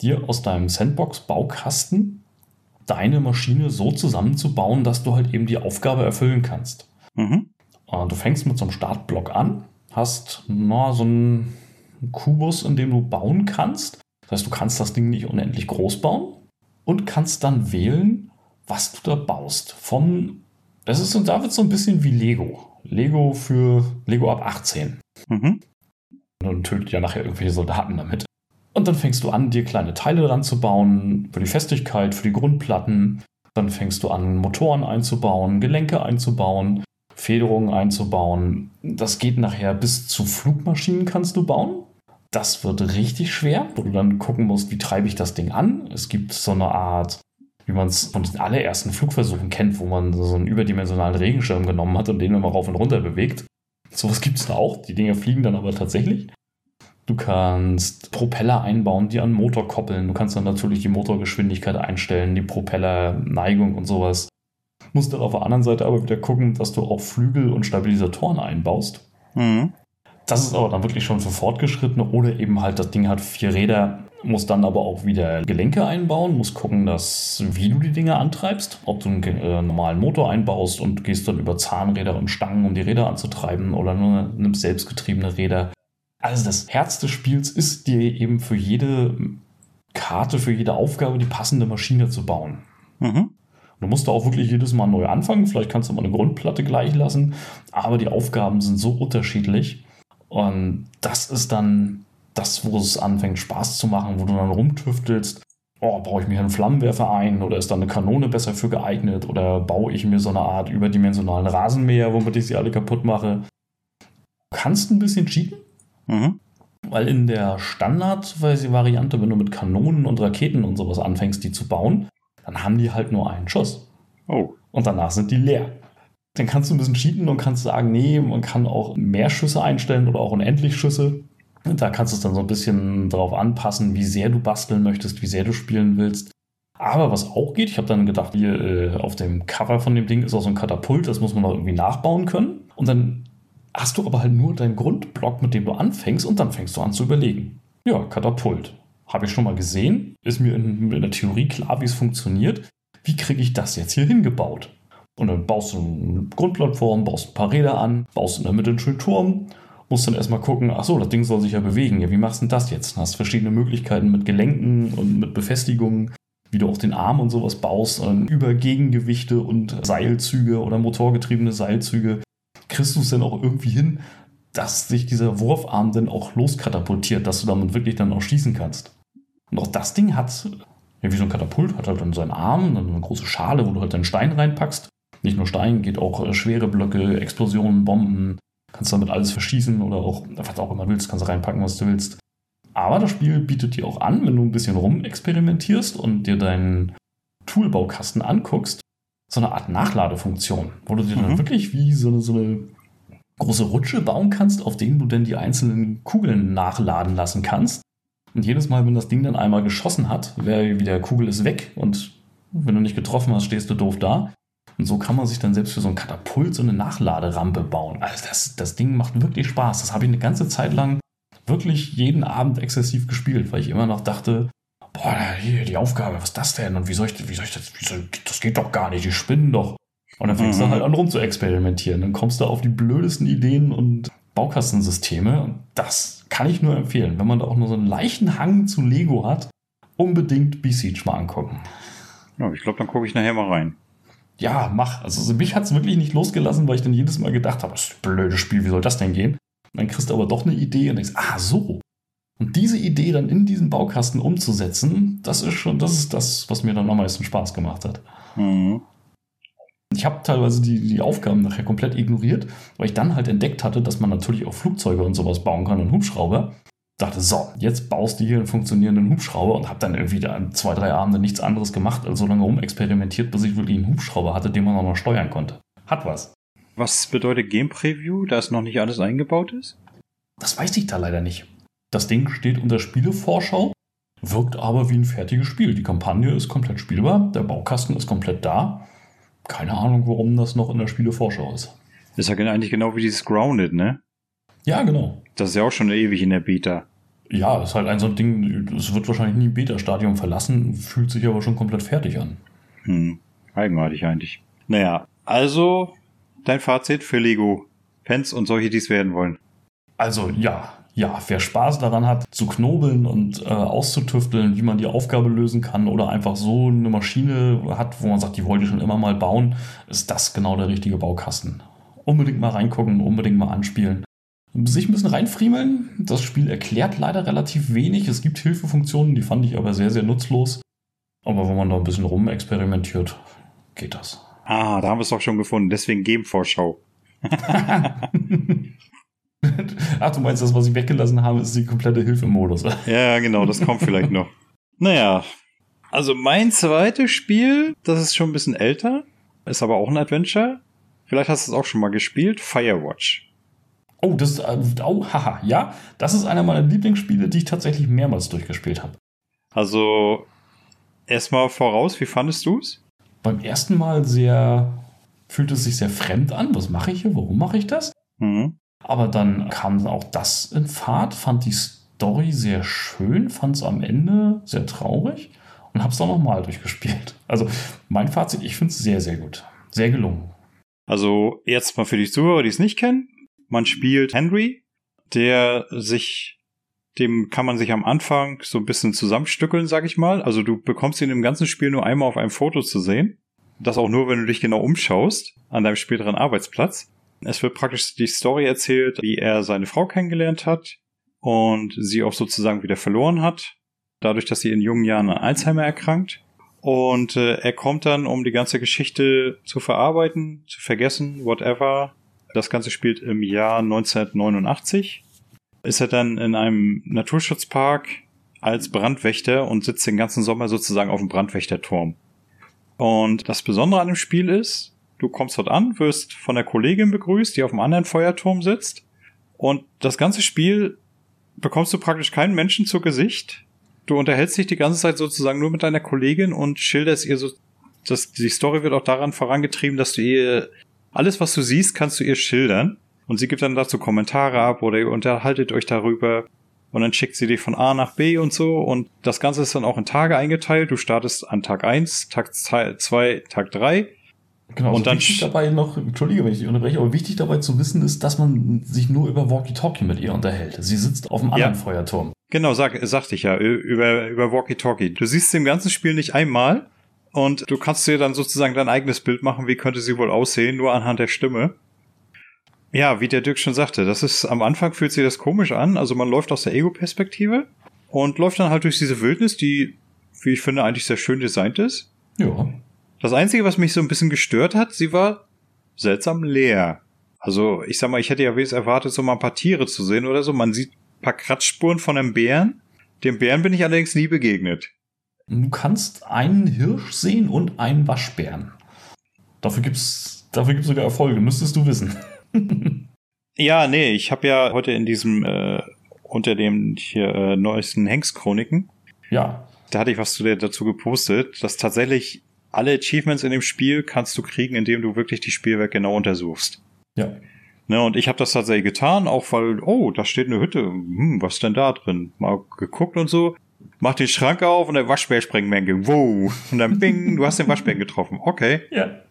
dir aus deinem Sandbox-Baukasten deine Maschine so zusammenzubauen, dass du halt eben die Aufgabe erfüllen kannst. Mhm. Du fängst mit so einem Startblock an, hast na, so einen Kubus, in dem du bauen kannst. Das heißt, du kannst das Ding nicht unendlich groß bauen und kannst dann wählen, was du da baust. Von, das ist und da wird so ein bisschen wie Lego. Lego für Lego ab 18. Mhm. Und tötet ja nachher irgendwelche Soldaten damit. Und dann fängst du an, dir kleine Teile dran zu bauen, für die Festigkeit, für die Grundplatten. Dann fängst du an, Motoren einzubauen, Gelenke einzubauen, Federungen einzubauen. Das geht nachher bis zu Flugmaschinen kannst du bauen. Das wird richtig schwer, wo du dann gucken musst, wie treibe ich das Ding an. Es gibt so eine Art, wie man es von den allerersten Flugversuchen kennt, wo man so einen überdimensionalen Regenschirm genommen hat und den immer rauf und runter bewegt. Sowas gibt es da auch. Die Dinge fliegen dann aber tatsächlich. Du kannst Propeller einbauen, die an Motor koppeln. Du kannst dann natürlich die Motorgeschwindigkeit einstellen, die Propellerneigung und sowas. Musst dann auf der anderen Seite aber wieder gucken, dass du auch Flügel und Stabilisatoren einbaust. Mhm. Das ist aber dann wirklich schon für Fortgeschrittene oder eben halt das Ding hat vier Räder, muss dann aber auch wieder Gelenke einbauen, muss gucken, dass wie du die Dinge antreibst, ob du einen äh, normalen Motor einbaust und gehst dann über Zahnräder und Stangen, um die Räder anzutreiben oder nur nimmst selbstgetriebene Räder. Also das Herz des Spiels ist dir eben für jede Karte, für jede Aufgabe die passende Maschine zu bauen. Mhm. Du musst da auch wirklich jedes Mal neu anfangen. Vielleicht kannst du mal eine Grundplatte gleich lassen. Aber die Aufgaben sind so unterschiedlich. Und das ist dann das, wo es anfängt Spaß zu machen, wo du dann rumtüftelst. Oh, baue ich mir einen Flammenwerfer ein oder ist da eine Kanone besser für geeignet oder baue ich mir so eine Art überdimensionalen Rasenmäher, womit ich sie alle kaputt mache. Du kannst ein bisschen cheaten, Mhm. Weil in der Standard-Variante, wenn du mit Kanonen und Raketen und sowas anfängst, die zu bauen, dann haben die halt nur einen Schuss. Oh. Und danach sind die leer. Dann kannst du ein bisschen cheaten und kannst sagen, nee, man kann auch mehr Schüsse einstellen oder auch unendlich Schüsse. Und da kannst du es dann so ein bisschen darauf anpassen, wie sehr du basteln möchtest, wie sehr du spielen willst. Aber was auch geht, ich habe dann gedacht, hier äh, auf dem Cover von dem Ding ist auch so ein Katapult, das muss man noch irgendwie nachbauen können. Und dann hast du aber halt nur deinen Grundblock, mit dem du anfängst und dann fängst du an zu überlegen. Ja, Katapult. Habe ich schon mal gesehen, ist mir in, in der Theorie klar, wie es funktioniert. Wie kriege ich das jetzt hier hingebaut? Und dann baust du eine Grundplattform, baust ein paar Räder an, baust in der Mitte einen schönen Turm, musst dann erstmal gucken, ach so, das Ding soll sich ja bewegen. Ja, wie machst du denn das jetzt? Hast verschiedene Möglichkeiten mit Gelenken und mit Befestigungen, wie du auch den Arm und sowas baust, über Gegengewichte und Seilzüge oder motorgetriebene Seilzüge kriegst du es denn auch irgendwie hin, dass sich dieser Wurfarm dann auch loskatapultiert, dass du damit wirklich dann auch schießen kannst. Und auch das Ding hat, ja, wie so ein Katapult, hat halt dann seinen Arm, dann eine große Schale, wo du halt deinen Stein reinpackst. Nicht nur Stein, geht auch äh, schwere Blöcke, Explosionen, Bomben. Kannst damit alles verschießen oder auch, was auch immer willst, kannst du reinpacken, was du willst. Aber das Spiel bietet dir auch an, wenn du ein bisschen rumexperimentierst und dir deinen Toolbaukasten anguckst, so eine Art Nachladefunktion, wo du dir mhm. dann wirklich wie so eine, so eine große Rutsche bauen kannst, auf denen du dann die einzelnen Kugeln nachladen lassen kannst. Und jedes Mal, wenn das Ding dann einmal geschossen hat, wäre wieder Kugel ist weg und wenn du nicht getroffen hast, stehst du doof da. Und so kann man sich dann selbst für so ein Katapult so eine Nachladerampe bauen. Also das, das Ding macht wirklich Spaß. Das habe ich eine ganze Zeit lang wirklich jeden Abend exzessiv gespielt, weil ich immer noch dachte, boah, hier die Aufgabe, was ist das denn? Und wie soll ich, wie soll ich das, soll, das geht doch gar nicht, die spinnen doch. Und dann fängst mhm. du halt an rum zu experimentieren. Dann kommst du auf die blödesten Ideen und Baukastensysteme. Und das kann ich nur empfehlen. Wenn man da auch nur so einen leichten Hang zu Lego hat, unbedingt B-Siege mal angucken. Ja, ich glaube, dann gucke ich nachher mal rein. Ja, mach. Also mich hat es wirklich nicht losgelassen, weil ich dann jedes Mal gedacht habe, das ist ein blödes Spiel, wie soll das denn gehen? Und dann kriegst du aber doch eine Idee und denkst, ah, so. Und diese Idee dann in diesen Baukasten umzusetzen, das ist schon, das ist das, was mir dann am meisten Spaß gemacht hat. Mhm. Ich habe teilweise die, die Aufgaben nachher komplett ignoriert, weil ich dann halt entdeckt hatte, dass man natürlich auch Flugzeuge und sowas bauen kann und Hubschrauber. Dachte, so, jetzt baust du hier einen funktionierenden Hubschrauber und habe dann irgendwie da zwei, drei Abende nichts anderes gemacht, als so lange rumexperimentiert, bis ich wirklich einen Hubschrauber hatte, den man auch noch steuern konnte. Hat was. Was bedeutet Game Preview, da es noch nicht alles eingebaut ist? Das weiß ich da leider nicht. Das Ding steht unter Spielevorschau, wirkt aber wie ein fertiges Spiel. Die Kampagne ist komplett spielbar, der Baukasten ist komplett da. Keine Ahnung, warum das noch in der Spielevorschau ist. ist ja eigentlich genau wie dieses Grounded, ne? Ja, genau. Das ist ja auch schon ewig in der Beta. Ja, ist halt ein so ein Ding, es wird wahrscheinlich nie ein Beta-Stadium verlassen, fühlt sich aber schon komplett fertig an. Hm, eigenartig eigentlich. Naja, also dein Fazit für Lego-Fans und solche, die es werden wollen. Also ja, ja, wer Spaß daran hat, zu knobeln und äh, auszutüfteln, wie man die Aufgabe lösen kann oder einfach so eine Maschine hat, wo man sagt, die wollte ich schon immer mal bauen, ist das genau der richtige Baukasten. Unbedingt mal reingucken, unbedingt mal anspielen. Sich ein bisschen reinfriemeln. Das Spiel erklärt leider relativ wenig. Es gibt Hilfefunktionen, die fand ich aber sehr, sehr nutzlos. Aber wenn man da ein bisschen rumexperimentiert, geht das. Ah, da haben wir es doch schon gefunden. Deswegen Game-Vorschau. Ach, du meinst, das, was ich weggelassen habe, ist die komplette Hilfemodus. ja, genau, das kommt vielleicht noch. Naja, also mein zweites Spiel, das ist schon ein bisschen älter, ist aber auch ein Adventure. Vielleicht hast du es auch schon mal gespielt, Firewatch. Oh, das äh, oh, haha, ja, das ist einer meiner Lieblingsspiele, die ich tatsächlich mehrmals durchgespielt habe. Also, erstmal voraus, wie fandest du es? Beim ersten Mal sehr, fühlte es sich sehr fremd an. Was mache ich hier? Warum mache ich das? Mhm. Aber dann kam auch das in Fahrt, fand die Story sehr schön, fand es am Ende sehr traurig und habe es dann nochmal durchgespielt. Also mein Fazit, ich finde es sehr, sehr gut. Sehr gelungen. Also jetzt mal für die Zuhörer, die es nicht kennen. Man spielt Henry, der sich, dem kann man sich am Anfang so ein bisschen zusammenstückeln, sag ich mal. Also du bekommst ihn im ganzen Spiel nur einmal auf einem Foto zu sehen. Das auch nur, wenn du dich genau umschaust an deinem späteren Arbeitsplatz. Es wird praktisch die Story erzählt, wie er seine Frau kennengelernt hat und sie auch sozusagen wieder verloren hat, dadurch, dass sie in jungen Jahren an Alzheimer erkrankt. Und äh, er kommt dann, um die ganze Geschichte zu verarbeiten, zu vergessen, whatever. Das Ganze spielt im Jahr 1989. Ist er dann in einem Naturschutzpark als Brandwächter und sitzt den ganzen Sommer sozusagen auf dem Brandwächterturm. Und das Besondere an dem Spiel ist, Du kommst dort an, wirst von der Kollegin begrüßt, die auf einem anderen Feuerturm sitzt. Und das ganze Spiel bekommst du praktisch keinen Menschen zu Gesicht. Du unterhältst dich die ganze Zeit sozusagen nur mit deiner Kollegin und schilderst ihr so, dass die Story wird auch daran vorangetrieben, dass du ihr alles, was du siehst, kannst du ihr schildern. Und sie gibt dann dazu Kommentare ab oder ihr unterhaltet euch darüber. Und dann schickt sie dich von A nach B und so. Und das Ganze ist dann auch in Tage eingeteilt. Du startest an Tag 1, Tag 2, Tag 3. Genau, und also dann wichtig dabei noch, entschuldige, wenn ich dich unterbreche, aber wichtig dabei zu wissen ist, dass man sich nur über Walkie-Talkie mit ihr unterhält. Sie sitzt auf einem anderen ja. Feuerturm. Genau, sag, sagte ich ja, über, über Walkie-Talkie. Du siehst sie im ganzen Spiel nicht einmal und du kannst dir dann sozusagen dein eigenes Bild machen, wie könnte sie wohl aussehen, nur anhand der Stimme. Ja, wie der Dirk schon sagte, das ist, am Anfang fühlt sich das komisch an, also man läuft aus der Ego-Perspektive und läuft dann halt durch diese Wildnis, die, wie ich finde, eigentlich sehr schön designt ist. Ja. Das Einzige, was mich so ein bisschen gestört hat, sie war seltsam leer. Also, ich sag mal, ich hätte ja wenigstens erwartet, so mal ein paar Tiere zu sehen oder so. Man sieht ein paar Kratzspuren von einem Bären. Dem Bären bin ich allerdings nie begegnet. Du kannst einen Hirsch sehen und einen Waschbären. Dafür gibt's, dafür gibt's sogar Erfolge, müsstest du wissen. ja, nee, ich habe ja heute in diesem, äh, unter dem hier äh, neuesten Hengst-Chroniken. Ja. Da hatte ich was zu der, dazu gepostet, dass tatsächlich alle Achievements in dem Spiel kannst du kriegen, indem du wirklich die Spielwerk genau untersuchst. Ja. Ne, und ich habe das tatsächlich getan, auch weil, oh, da steht eine Hütte. Hm, was ist denn da drin? Mal geguckt und so. Mach den Schrank auf und der Waschbär springt mir entgegen. Wow. Und dann bing, du hast den Waschbären getroffen. Okay. Ja.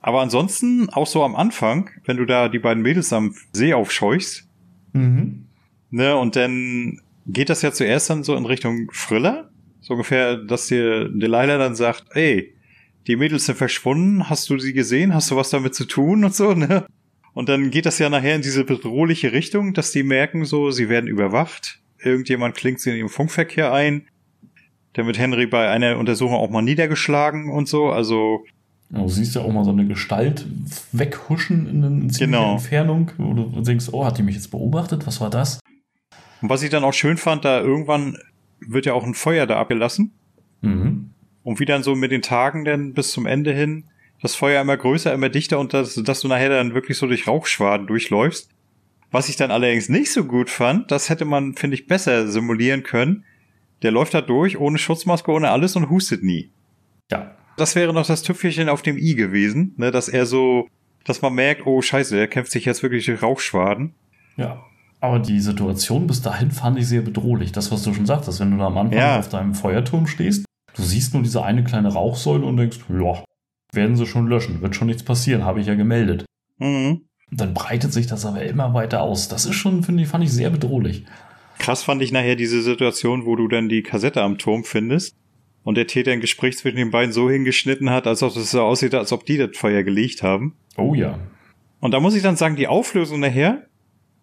Aber ansonsten, auch so am Anfang, wenn du da die beiden Mädels am See aufscheuchst, mhm. ne, und dann geht das ja zuerst dann so in Richtung Friller. So ungefähr, dass dir Delilah dann sagt, ey, die Mädels sind verschwunden, hast du sie gesehen, hast du was damit zu tun und so, ne? Und dann geht das ja nachher in diese bedrohliche Richtung, dass die merken so, sie werden überwacht. Irgendjemand klingt sie in ihrem Funkverkehr ein. Dann wird Henry bei einer Untersuchung auch mal niedergeschlagen und so. Also Du siehst ja auch mal so eine Gestalt weghuschen in eine genau. Entfernung, wo du denkst, oh, hat die mich jetzt beobachtet? Was war das? Und was ich dann auch schön fand, da irgendwann wird ja auch ein Feuer da abgelassen. Mhm. Und wie dann so mit den Tagen denn bis zum Ende hin das Feuer immer größer, immer dichter und das, dass du nachher dann wirklich so durch Rauchschwaden durchläufst. Was ich dann allerdings nicht so gut fand, das hätte man, finde ich, besser simulieren können. Der läuft da durch, ohne Schutzmaske, ohne alles und hustet nie. Ja. Das wäre noch das Tüpfelchen auf dem i gewesen, ne, dass er so, dass man merkt, oh scheiße, der kämpft sich jetzt wirklich durch Rauchschwaden. Ja. Aber die Situation bis dahin fand ich sehr bedrohlich. Das, was du schon sagtest, wenn du da am Anfang ja. auf deinem Feuerturm stehst, du siehst nur diese eine kleine Rauchsäule und denkst, ja, werden sie schon löschen, wird schon nichts passieren, habe ich ja gemeldet. Mhm. dann breitet sich das aber immer weiter aus. Das ist schon, finde ich, fand ich sehr bedrohlich. Krass fand ich nachher diese Situation, wo du dann die Kassette am Turm findest und der Täter ein Gespräch zwischen den beiden so hingeschnitten hat, als ob es so aussieht, als ob die das Feuer gelegt haben. Oh ja. Und da muss ich dann sagen, die Auflösung nachher,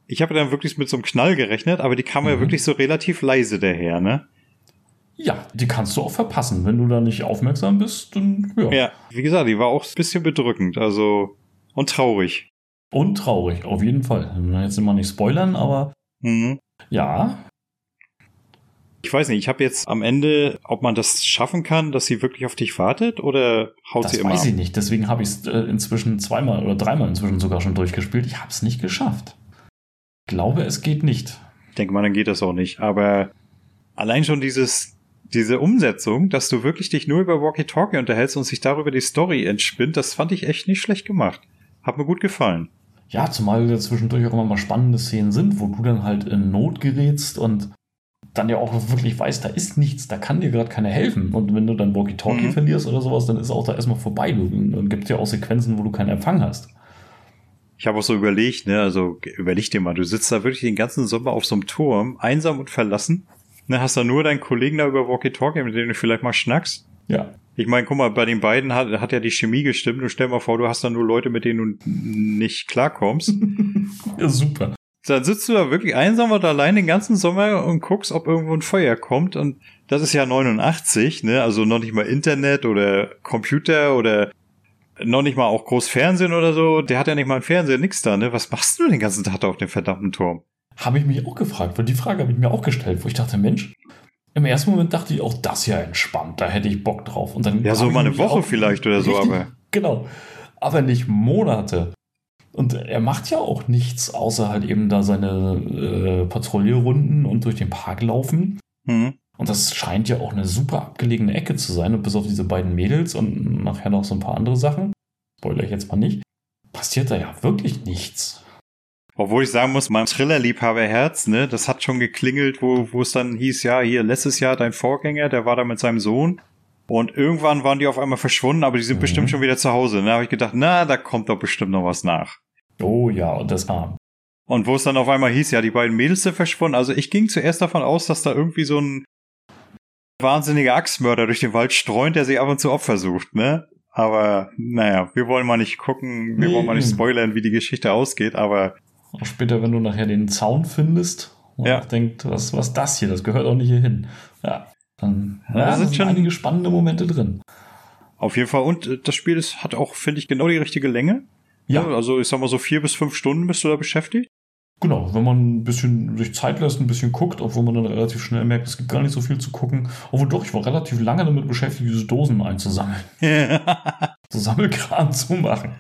ich habe dann wirklich mit so einem Knall gerechnet, aber die kam mhm. ja wirklich so relativ leise daher, ne? Ja, die kannst du auch verpassen. Wenn du da nicht aufmerksam bist, dann ja. Ja, wie gesagt, die war auch ein bisschen bedrückend, also und traurig. Und traurig, auf jeden Fall. Jetzt immer nicht spoilern, aber mhm. ja. Ich weiß nicht, ich habe jetzt am Ende, ob man das schaffen kann, dass sie wirklich auf dich wartet oder haut das sie immer Das weiß ich nicht, deswegen habe ich es äh, inzwischen zweimal oder dreimal inzwischen sogar schon durchgespielt. Ich habe es nicht geschafft. Glaube, es geht nicht. Ich denke mal, dann geht das auch nicht, aber allein schon dieses diese Umsetzung, dass du wirklich dich nur über Walkie-Talkie unterhältst und sich darüber die Story entspinnt, das fand ich echt nicht schlecht gemacht. Hat mir gut gefallen. Ja, zumal da zwischendurch auch immer mal spannende Szenen sind, wo du dann halt in Not gerätst und dann ja auch wirklich weißt, da ist nichts, da kann dir gerade keiner helfen. Und wenn du dann Walkie-Talkie mhm. verlierst oder sowas, dann ist auch da erstmal vorbei. Dann gibt es ja auch Sequenzen, wo du keinen Empfang hast. Ich habe auch so überlegt, ne, also überleg dir mal, du sitzt da wirklich den ganzen Sommer auf so einem Turm, einsam und verlassen Ne, hast du nur deinen Kollegen da über Walkie-Talkie, mit dem du vielleicht mal schnackst? Ja. Ich meine, guck mal, bei den beiden hat, hat ja die Chemie gestimmt und stell mal vor, du hast da nur Leute, mit denen du nicht klarkommst. ja, super. Dann sitzt du da wirklich einsam und allein den ganzen Sommer und guckst, ob irgendwo ein Feuer kommt und das ist ja 89, ne? Also noch nicht mal Internet oder Computer oder noch nicht mal auch groß Fernsehen oder so. Der hat ja nicht mal ein Fernseher, nix da, ne? Was machst du den ganzen Tag da auf dem verdammten Turm? Habe ich mich auch gefragt, weil die Frage habe ich mir auch gestellt, wo ich dachte, Mensch, im ersten Moment dachte ich auch, das ja entspannt, da hätte ich Bock drauf. Und dann ja, so mal eine Woche vielleicht oder so, aber. Genau. Aber nicht Monate. Und er macht ja auch nichts, außer halt eben da seine äh, Patrouillerunden und durch den Park laufen. Mhm. Und das scheint ja auch eine super abgelegene Ecke zu sein. Und bis auf diese beiden Mädels und nachher noch so ein paar andere Sachen, spoiler ich jetzt mal nicht, passiert da ja wirklich nichts. Obwohl ich sagen muss, mein Thriller-Liebhaber-Herz, ne, das hat schon geklingelt, wo, wo es dann hieß, ja, hier letztes Jahr dein Vorgänger, der war da mit seinem Sohn. Und irgendwann waren die auf einmal verschwunden, aber die sind mhm. bestimmt schon wieder zu Hause. Da habe ich gedacht, na, da kommt doch bestimmt noch was nach. Oh ja, und das kam. Und wo es dann auf einmal hieß, ja, die beiden Mädels sind verschwunden. Also ich ging zuerst davon aus, dass da irgendwie so ein wahnsinniger Axtmörder durch den Wald streunt, der sich ab und zu Opfer sucht, ne? Aber naja, wir wollen mal nicht gucken, wir nee. wollen mal nicht spoilern, wie die Geschichte ausgeht, aber auch später, wenn du nachher den Zaun findest und ja. denkt, was, was das hier? Das gehört auch nicht hier hin. Ja, dann ja, ja, sind schon einige spannende Momente drin. Auf jeden Fall. Und äh, das Spiel ist, hat auch, finde ich, genau die richtige Länge. Ja. Also ich sag mal so vier bis fünf Stunden bist du da beschäftigt. Genau, wenn man ein bisschen sich Zeit lässt, ein bisschen guckt, obwohl man dann relativ schnell merkt, es gibt gar nicht so viel zu gucken. Obwohl doch, ich war relativ lange damit beschäftigt, diese Dosen einzusammeln. so Sammelkram zu machen.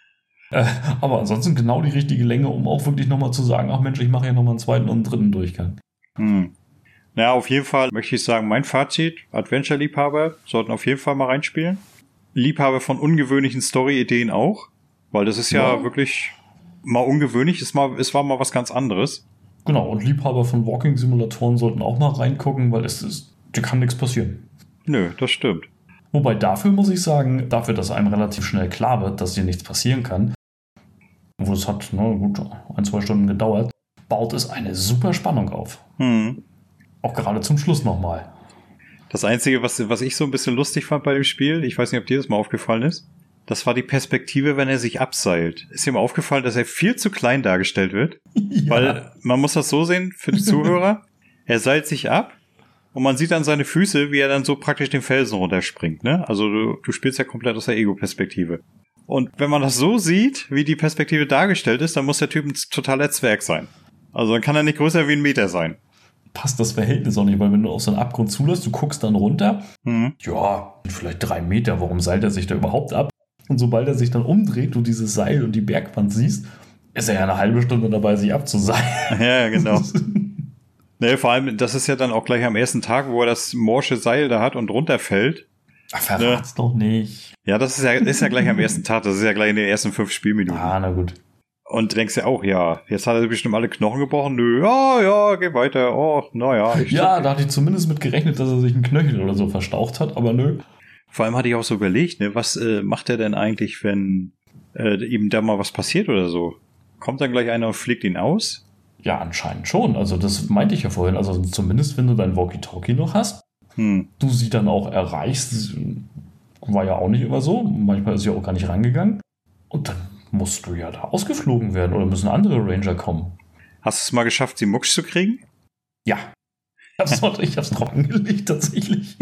Äh, aber ansonsten genau die richtige Länge, um auch wirklich nochmal zu sagen, ach Mensch, ich mache ja nochmal einen zweiten und einen dritten Durchgang. Hm. Naja, auf jeden Fall möchte ich sagen, mein Fazit, Adventure-Liebhaber sollten auf jeden Fall mal reinspielen. Liebhaber von ungewöhnlichen Story-Ideen auch, weil das ist ja, ja, wirklich mal ungewöhnlich, es, mal, es war mal was ganz anderes. Genau, und Liebhaber von Walking-Simulatoren sollten auch mal reingucken, weil es ist, dir kann nichts passieren. Nö, das stimmt. Wobei dafür muss ich sagen, dafür, dass einem relativ schnell klar wird, dass dir nichts passieren kann, wo es hat ne, gut ein, zwei Stunden gedauert, baut es eine super Spannung auf. Hm. Auch gerade zum Schluss nochmal. Das Einzige, was, was ich so ein bisschen lustig fand bei dem Spiel, ich weiß nicht, ob dir das mal aufgefallen ist, das war die Perspektive, wenn er sich abseilt. Ist mal aufgefallen, dass er viel zu klein dargestellt wird? Ja. Weil man muss das so sehen für die Zuhörer. er seilt sich ab und man sieht dann seine Füße, wie er dann so praktisch den Felsen runterspringt, ne? Also du, du spielst ja komplett aus der Ego-Perspektive. Und wenn man das so sieht, wie die Perspektive dargestellt ist, dann muss der Typ ein totaler Zwerg sein. Also dann kann er nicht größer wie ein Meter sein. Passt das Verhältnis auch nicht, weil wenn du auf so einen Abgrund zulässt, du guckst dann runter, mhm. ja, vielleicht drei Meter, warum seilt er sich da überhaupt ab? Und sobald er sich dann umdreht, du dieses Seil und die Bergwand siehst, ist er ja eine halbe Stunde dabei, sich abzuseilen. Ja, genau. nee, vor allem, das ist ja dann auch gleich am ersten Tag, wo er das morsche Seil da hat und runterfällt. Ach, verrat's ne? doch nicht. Ja, das ist ja, ist ja gleich am ersten Tag. Das ist ja gleich in den ersten fünf Spielminuten. Ah, na gut. Und denkst ja auch, ja, jetzt hat er bestimmt alle Knochen gebrochen. Nö, ja, ja, geh weiter. Oh, naja. Ja, da hatte ich zumindest mit gerechnet, dass er sich einen Knöchel oder so verstaucht hat, aber nö. Vor allem hatte ich auch so überlegt, ne, was äh, macht er denn eigentlich, wenn äh, ihm da mal was passiert oder so? Kommt dann gleich einer und fliegt ihn aus? Ja, anscheinend schon. Also das meinte ich ja vorhin. Also zumindest, wenn du dein Walkie-Talkie noch hast, hm. du sie dann auch erreichst, war ja auch nicht immer so. Manchmal ist sie auch gar nicht rangegangen. Und dann musst du ja da ausgeflogen werden oder müssen andere Ranger kommen. Hast du es mal geschafft, sie mucksch zu kriegen? Ja. Ich hab's, ich hab's drauf angelegt, tatsächlich.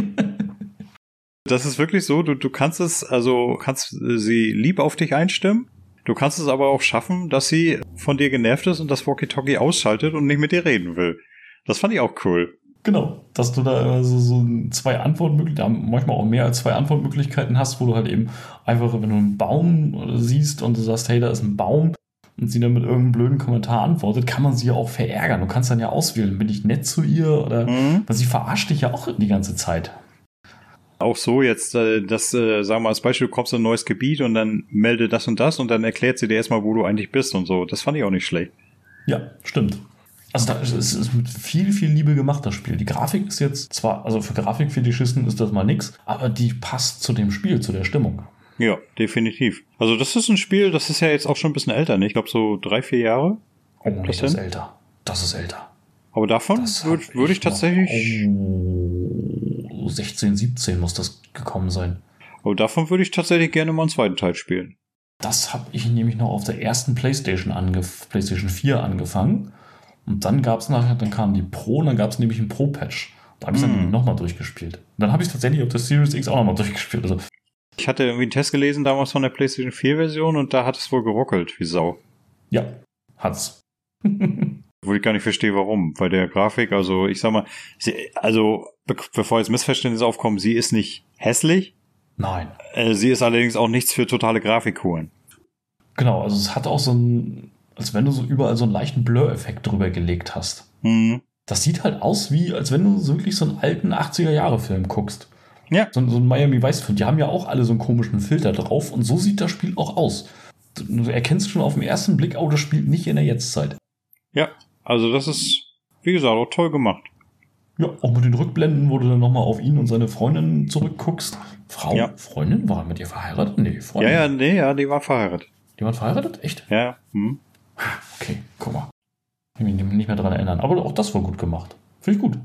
Das ist wirklich so, du, du kannst es, also kannst sie lieb auf dich einstimmen. Du kannst es aber auch schaffen, dass sie von dir genervt ist und das Walkie-Talkie ausschaltet und nicht mit dir reden will. Das fand ich auch cool. Genau, dass du da also so zwei Antwortmöglichkeiten, manchmal auch mehr als zwei Antwortmöglichkeiten hast, wo du halt eben einfach, wenn du einen Baum siehst und du sagst, hey, da ist ein Baum und sie dann mit irgendeinem blöden Kommentar antwortet, kann man sie ja auch verärgern. Du kannst dann ja auswählen, bin ich nett zu ihr oder, mhm. weil sie verarscht dich ja auch die ganze Zeit. Auch so jetzt, äh, das, äh, sagen wir mal als Beispiel, du kommst in ein neues Gebiet und dann melde das und das und dann erklärt sie dir erstmal, wo du eigentlich bist und so. Das fand ich auch nicht schlecht. Ja, stimmt. Also da ist es mit viel, viel Liebe gemacht, das Spiel. Die Grafik ist jetzt zwar, also für Grafikfetischisten ist das mal nix, aber die passt zu dem Spiel, zu der Stimmung. Ja, definitiv. Also das ist ein Spiel, das ist ja jetzt auch schon ein bisschen älter, ne? Ich glaube so drei, vier Jahre. Oh, nee, das, das ist älter. Das ist älter. Aber davon würde würd ich tatsächlich. Oh, 16, 17 muss das gekommen sein. Aber davon würde ich tatsächlich gerne mal einen zweiten Teil spielen. Das habe ich nämlich noch auf der ersten PlayStation, angef PlayStation 4 angefangen. Und dann gab es nachher, dann kam die Pro und dann gab es nämlich ein Pro-Patch. Da habe ich es mm. dann nochmal durchgespielt. Und dann habe ich tatsächlich auf der Series X auch nochmal durchgespielt. Also ich hatte irgendwie einen Test gelesen damals von der PlayStation 4 Version und da hat es wohl geruckelt, wie Sau. Ja, hat's. Wo ich gar nicht verstehe, warum. Bei der Grafik, also ich sag mal, also be bevor jetzt Missverständnisse aufkommen, sie ist nicht hässlich. Nein. Äh, sie ist allerdings auch nichts für totale Grafikkuren. Genau, also es hat auch so ein als wenn du so überall so einen leichten Blur-Effekt drüber gelegt hast. Mhm. Das sieht halt aus wie, als wenn du so wirklich so einen alten 80er-Jahre-Film guckst. Ja. So, so ein Miami Vice-Film. Die haben ja auch alle so einen komischen Filter drauf und so sieht das Spiel auch aus. Du, du erkennst schon auf den ersten Blick, oh, das spielt nicht in der Jetztzeit. Ja, also das ist, wie gesagt, auch toll gemacht. Ja, auch mit den Rückblenden, wo du dann nochmal auf ihn und seine Freundin zurückguckst. Frau, ja. Freundin, war mit ihr verheiratet? Nee, Freundin. Ja, ja, nee, ja, die war verheiratet. Die waren verheiratet? Echt? Ja. Hm. Okay, guck mal. Ich kann mich nicht mehr daran erinnern. Aber auch das war gut gemacht. Finde ich gut.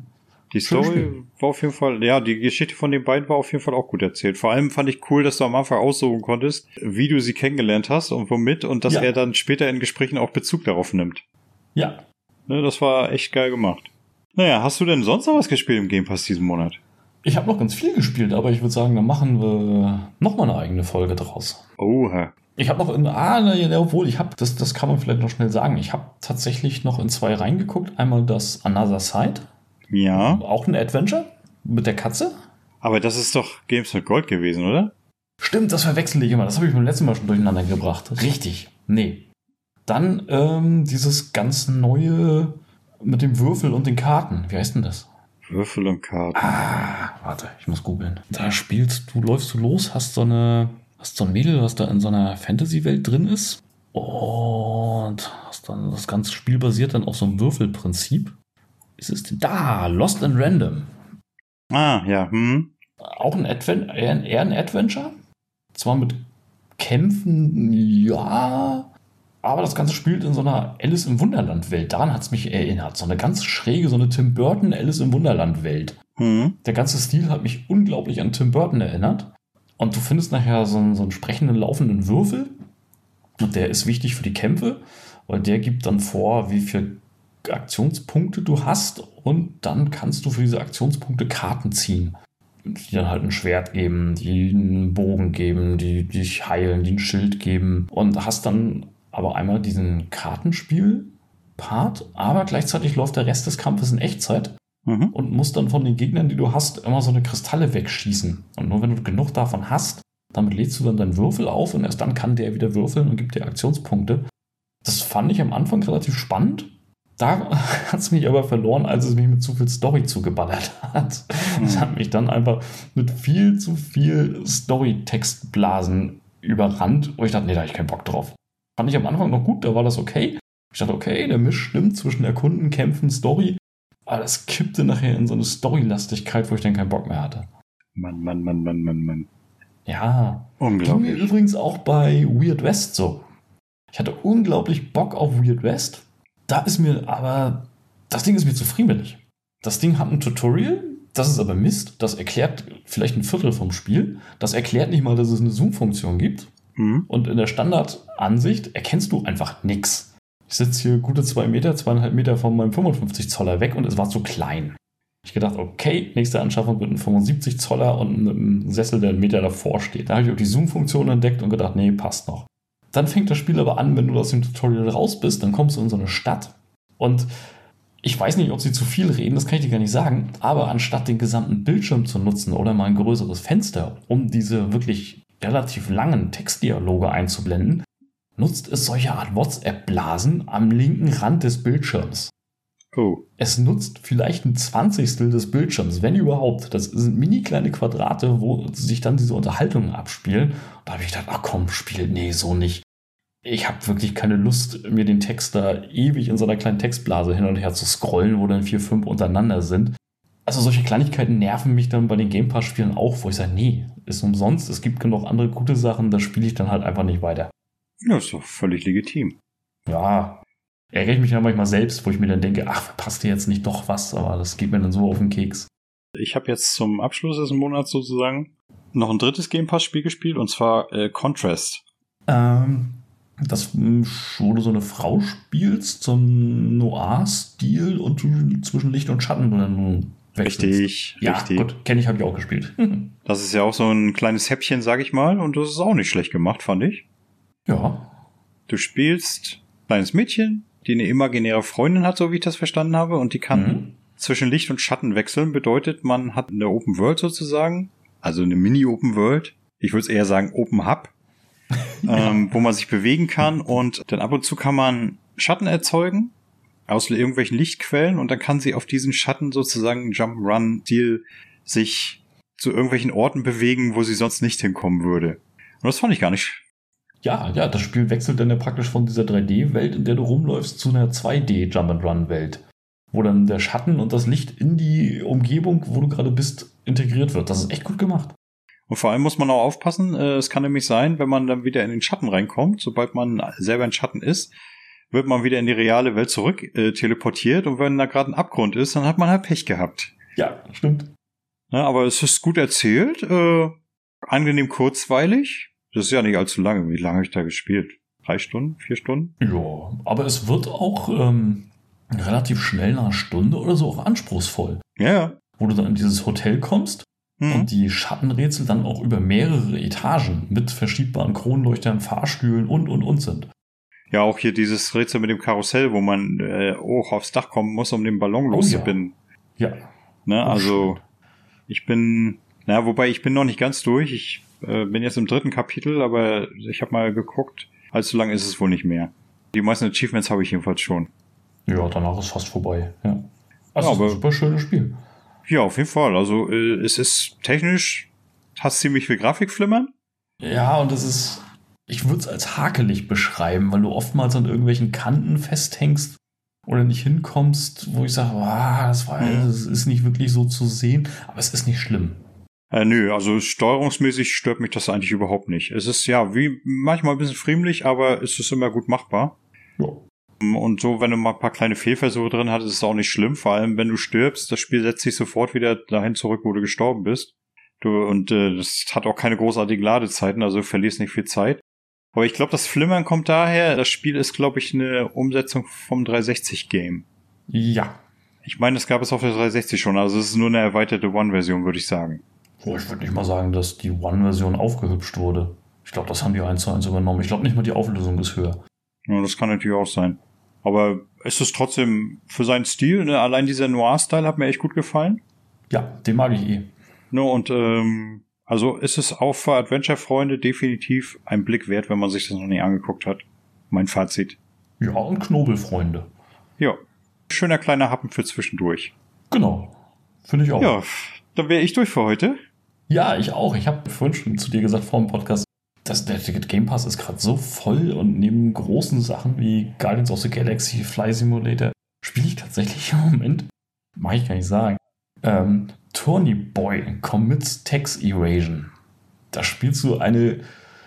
Die Story war auf jeden Fall, ja, die Geschichte von den beiden war auf jeden Fall auch gut erzählt. Vor allem fand ich cool, dass du am Anfang aussuchen konntest, wie du sie kennengelernt hast und womit und dass ja. er dann später in Gesprächen auch Bezug darauf nimmt. Ja. Ne, das war echt geil gemacht. Naja, hast du denn sonst noch was gespielt im Game Pass diesen Monat? Ich habe noch ganz viel gespielt, aber ich würde sagen, dann machen wir nochmal eine eigene Folge draus. Oha. Ich habe noch in, ah, ne, obwohl, ich habe, das, das kann man vielleicht noch schnell sagen, ich habe tatsächlich noch in zwei reingeguckt. Einmal das Another Side. Ja. Auch ein Adventure mit der Katze. Aber das ist doch Games with Gold gewesen, oder? Stimmt, das verwechsel ich immer. Das habe ich beim letzten Mal schon durcheinander gebracht. Richtig. Nee. Dann ähm, dieses ganz neue mit dem Würfel und den Karten. Wie heißt denn das? Würfel und Karten. Ah, warte, ich muss googeln. Da spielst du, läufst du los, hast so eine hast so ein Mädel, was da in so einer Fantasy-Welt drin ist. Und hast dann das ganze Spiel basiert dann auf so einem Würfelprinzip. Ist es da? Lost in Random. Ah, ja. Hm. Auch ein Advent eher, eher ein Adventure. Zwar mit Kämpfen, ja. Aber das Ganze spielt in so einer Alice im Wunderland-Welt. Daran hat es mich erinnert. So eine ganz schräge, so eine Tim Burton Alice im Wunderland-Welt. Hm. Der ganze Stil hat mich unglaublich an Tim Burton erinnert. Und du findest nachher so einen, so einen sprechenden laufenden Würfel. Und der ist wichtig für die Kämpfe, weil der gibt dann vor, wie viele Aktionspunkte du hast. Und dann kannst du für diese Aktionspunkte Karten ziehen. die dann halt ein Schwert geben, die einen Bogen geben, die dich heilen, die ein Schild geben. Und hast dann aber einmal diesen Kartenspiel-Part, aber gleichzeitig läuft der Rest des Kampfes in Echtzeit mhm. und musst dann von den Gegnern, die du hast, immer so eine Kristalle wegschießen. Und nur wenn du genug davon hast, damit lädst du dann deinen Würfel auf und erst dann kann der wieder würfeln und gibt dir Aktionspunkte. Das fand ich am Anfang relativ spannend. Da hat es mich aber verloren, als es mich mit zu viel Story zugeballert hat. Es mhm. hat mich dann einfach mit viel zu viel Story-Textblasen überrannt, wo ich dachte, nee, da habe ich keinen Bock drauf. Fand ich am Anfang noch gut, da war das okay. Ich dachte, okay, der Misch stimmt zwischen Erkunden, Kämpfen, Story. Aber das kippte nachher in so eine Storylastigkeit, wo ich dann keinen Bock mehr hatte. Mann, Mann, Mann, Mann, Mann, Mann. Ja. Unglaublich. Ging mir übrigens auch bei Weird West so. Ich hatte unglaublich Bock auf Weird West. Da ist mir aber, das Ding ist mir zu friemelig. Das Ding hat ein Tutorial, das ist aber Mist. Das erklärt vielleicht ein Viertel vom Spiel. Das erklärt nicht mal, dass es eine Zoom-Funktion gibt. Mhm. Und in der Standardansicht erkennst du einfach nichts. Ich sitze hier gute zwei Meter, zweieinhalb Meter von meinem 55 Zoller weg und es war zu klein. Ich gedacht, okay, nächste Anschaffung wird ein 75 Zoller und ein Sessel, der einen Meter davor steht. Da habe ich auch die Zoom-Funktion entdeckt und gedacht, nee, passt noch. Dann fängt das Spiel aber an, wenn du aus dem Tutorial raus bist, dann kommst du in so eine Stadt. Und ich weiß nicht, ob sie zu viel reden, das kann ich dir gar nicht sagen, aber anstatt den gesamten Bildschirm zu nutzen oder mal ein größeres Fenster, um diese wirklich relativ langen Textdialoge einzublenden, nutzt es solche Art WhatsApp-Blasen am linken Rand des Bildschirms. Oh. Es nutzt vielleicht ein Zwanzigstel des Bildschirms, wenn überhaupt. Das sind mini kleine Quadrate, wo sich dann diese Unterhaltungen abspielen. Da habe ich gedacht, ach komm, spiel, nee, so nicht. Ich habe wirklich keine Lust, mir den Text da ewig in so einer kleinen Textblase hin und her zu scrollen, wo dann vier, fünf untereinander sind. Also solche Kleinigkeiten nerven mich dann bei den Game Pass-Spielen auch, wo ich sage, nee, ist umsonst, es gibt genug andere gute Sachen, da spiele ich dann halt einfach nicht weiter. Ja, ist doch völlig legitim. Ja, ärgere ich mich dann manchmal selbst, wo ich mir dann denke, ach, verpasst dir jetzt nicht doch was, aber das geht mir dann so auf den Keks. Ich habe jetzt zum Abschluss des Monats sozusagen noch ein drittes Game Pass Spiel gespielt und zwar äh, Contrast. Ähm, das, wo du so eine Frau spielst, ein Noir-Stil und du zwischen Licht und Schatten dann wechselst. Richtig, ja, richtig. gut, kenne ich, habe ich auch gespielt. das ist ja auch so ein kleines Häppchen, sag ich mal, und das ist auch nicht schlecht gemacht, fand ich. Ja. Du spielst kleines Mädchen, die eine imaginäre Freundin hat, so wie ich das verstanden habe, und die kann mhm. zwischen Licht und Schatten wechseln. Bedeutet, man hat eine Open World sozusagen, also eine Mini-Open World. Ich würde es eher sagen Open Hub, ja. ähm, wo man sich bewegen kann und dann ab und zu kann man Schatten erzeugen aus irgendwelchen Lichtquellen und dann kann sie auf diesen Schatten sozusagen Jump-Run-Stil sich zu irgendwelchen Orten bewegen, wo sie sonst nicht hinkommen würde. Und das fand ich gar nicht ja, ja, das Spiel wechselt dann ja praktisch von dieser 3D-Welt, in der du rumläufst, zu einer 2D-Jump-and-Run-Welt. Wo dann der Schatten und das Licht in die Umgebung, wo du gerade bist, integriert wird. Das ist echt gut gemacht. Und vor allem muss man auch aufpassen, äh, es kann nämlich sein, wenn man dann wieder in den Schatten reinkommt, sobald man selber in Schatten ist, wird man wieder in die reale Welt zurück äh, teleportiert und wenn da gerade ein Abgrund ist, dann hat man halt Pech gehabt. Ja, stimmt. Ja, aber es ist gut erzählt, äh, angenehm kurzweilig, das ist ja nicht allzu lange. Wie lange habe ich da gespielt? Drei Stunden? Vier Stunden? Ja, aber es wird auch ähm, relativ schnell nach einer Stunde oder so auch anspruchsvoll. Ja, ja. Wo du dann in dieses Hotel kommst mhm. und die Schattenrätsel dann auch über mehrere Etagen mit verschiebbaren Kronleuchtern, Fahrstühlen und und und sind. Ja, auch hier dieses Rätsel mit dem Karussell, wo man äh, hoch aufs Dach kommen muss, um den Ballon oh, loszubinden. Ja. ja. Ne, also, ich bin, na, wobei ich bin noch nicht ganz durch. Ich äh, bin jetzt im dritten Kapitel, aber ich habe mal geguckt, allzu lang ist es wohl nicht mehr. Die meisten Achievements habe ich jedenfalls schon. Ja, danach ist fast vorbei, ja. Also ja, aber, super schönes Spiel. Ja, auf jeden Fall. Also äh, es ist technisch, hast ziemlich viel Grafikflimmern. Ja, und es ist, ich würde es als hakelig beschreiben, weil du oftmals an irgendwelchen Kanten festhängst oder nicht hinkommst, wo ich sage, ah, das, war, mhm. das ist nicht wirklich so zu sehen, aber es ist nicht schlimm. Äh, nö, also steuerungsmäßig stört mich das eigentlich überhaupt nicht. Es ist ja wie manchmal ein bisschen friemlich, aber es ist immer gut machbar. Ja. Und so, wenn du mal ein paar kleine Fehlversuche drin hattest, ist es auch nicht schlimm. Vor allem, wenn du stirbst, das Spiel setzt sich sofort wieder dahin zurück, wo du gestorben bist. Du, und äh, das hat auch keine großartigen Ladezeiten, also verlierst nicht viel Zeit. Aber ich glaube, das Flimmern kommt daher, das Spiel ist, glaube ich, eine Umsetzung vom 360-Game. Ja. Ich meine, das gab es auf der 360 schon, also es ist nur eine erweiterte One-Version, würde ich sagen. Oh, ich würde nicht mal sagen, dass die One-Version aufgehübscht wurde. Ich glaube, das haben die 1 zu 1 übernommen. Ich glaube nicht mal die Auflösung ist höher. Ja, das kann natürlich auch sein. Aber ist es trotzdem für seinen Stil, ne? allein dieser Noir-Style hat mir echt gut gefallen. Ja, den mag ich eh. Ne, und ähm, also ist es auch für Adventure-Freunde definitiv ein Blick wert, wenn man sich das noch nie angeguckt hat. Mein Fazit. Ja, und Knobelfreunde. Ja. Schöner kleiner Happen für zwischendurch. Genau. Finde ich auch. Ja, dann wäre ich durch für heute. Ja, ich auch. Ich habe vorhin schon zu dir gesagt vor dem Podcast, dass der Game Pass ist gerade so voll und neben großen Sachen wie Guardians of the Galaxy, Fly Simulator, spiele ich tatsächlich im Moment, mag ich gar nicht sagen, ähm, Tony Boy Commits Tax Evasion. Da spielst du eine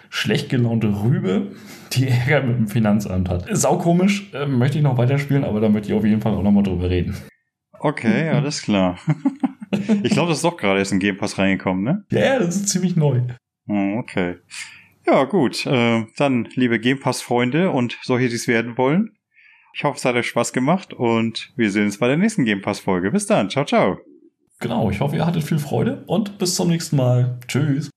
schlecht gelaunte Rübe, die Ärger mit dem Finanzamt hat. Sau komisch, äh, möchte ich noch weiterspielen, aber da möchte ich auf jeden Fall auch nochmal drüber reden. Okay, alles klar. ich glaube, das ist doch gerade erst in Game Pass reingekommen, ne? Ja, yeah, das ist ziemlich neu. Oh, okay. Ja, gut. Äh, dann, liebe Game Pass-Freunde und solche, die es werden wollen. Ich hoffe, es hat euch Spaß gemacht und wir sehen uns bei der nächsten Game Pass-Folge. Bis dann. Ciao, ciao. Genau, ich hoffe, ihr hattet viel Freude und bis zum nächsten Mal. Tschüss.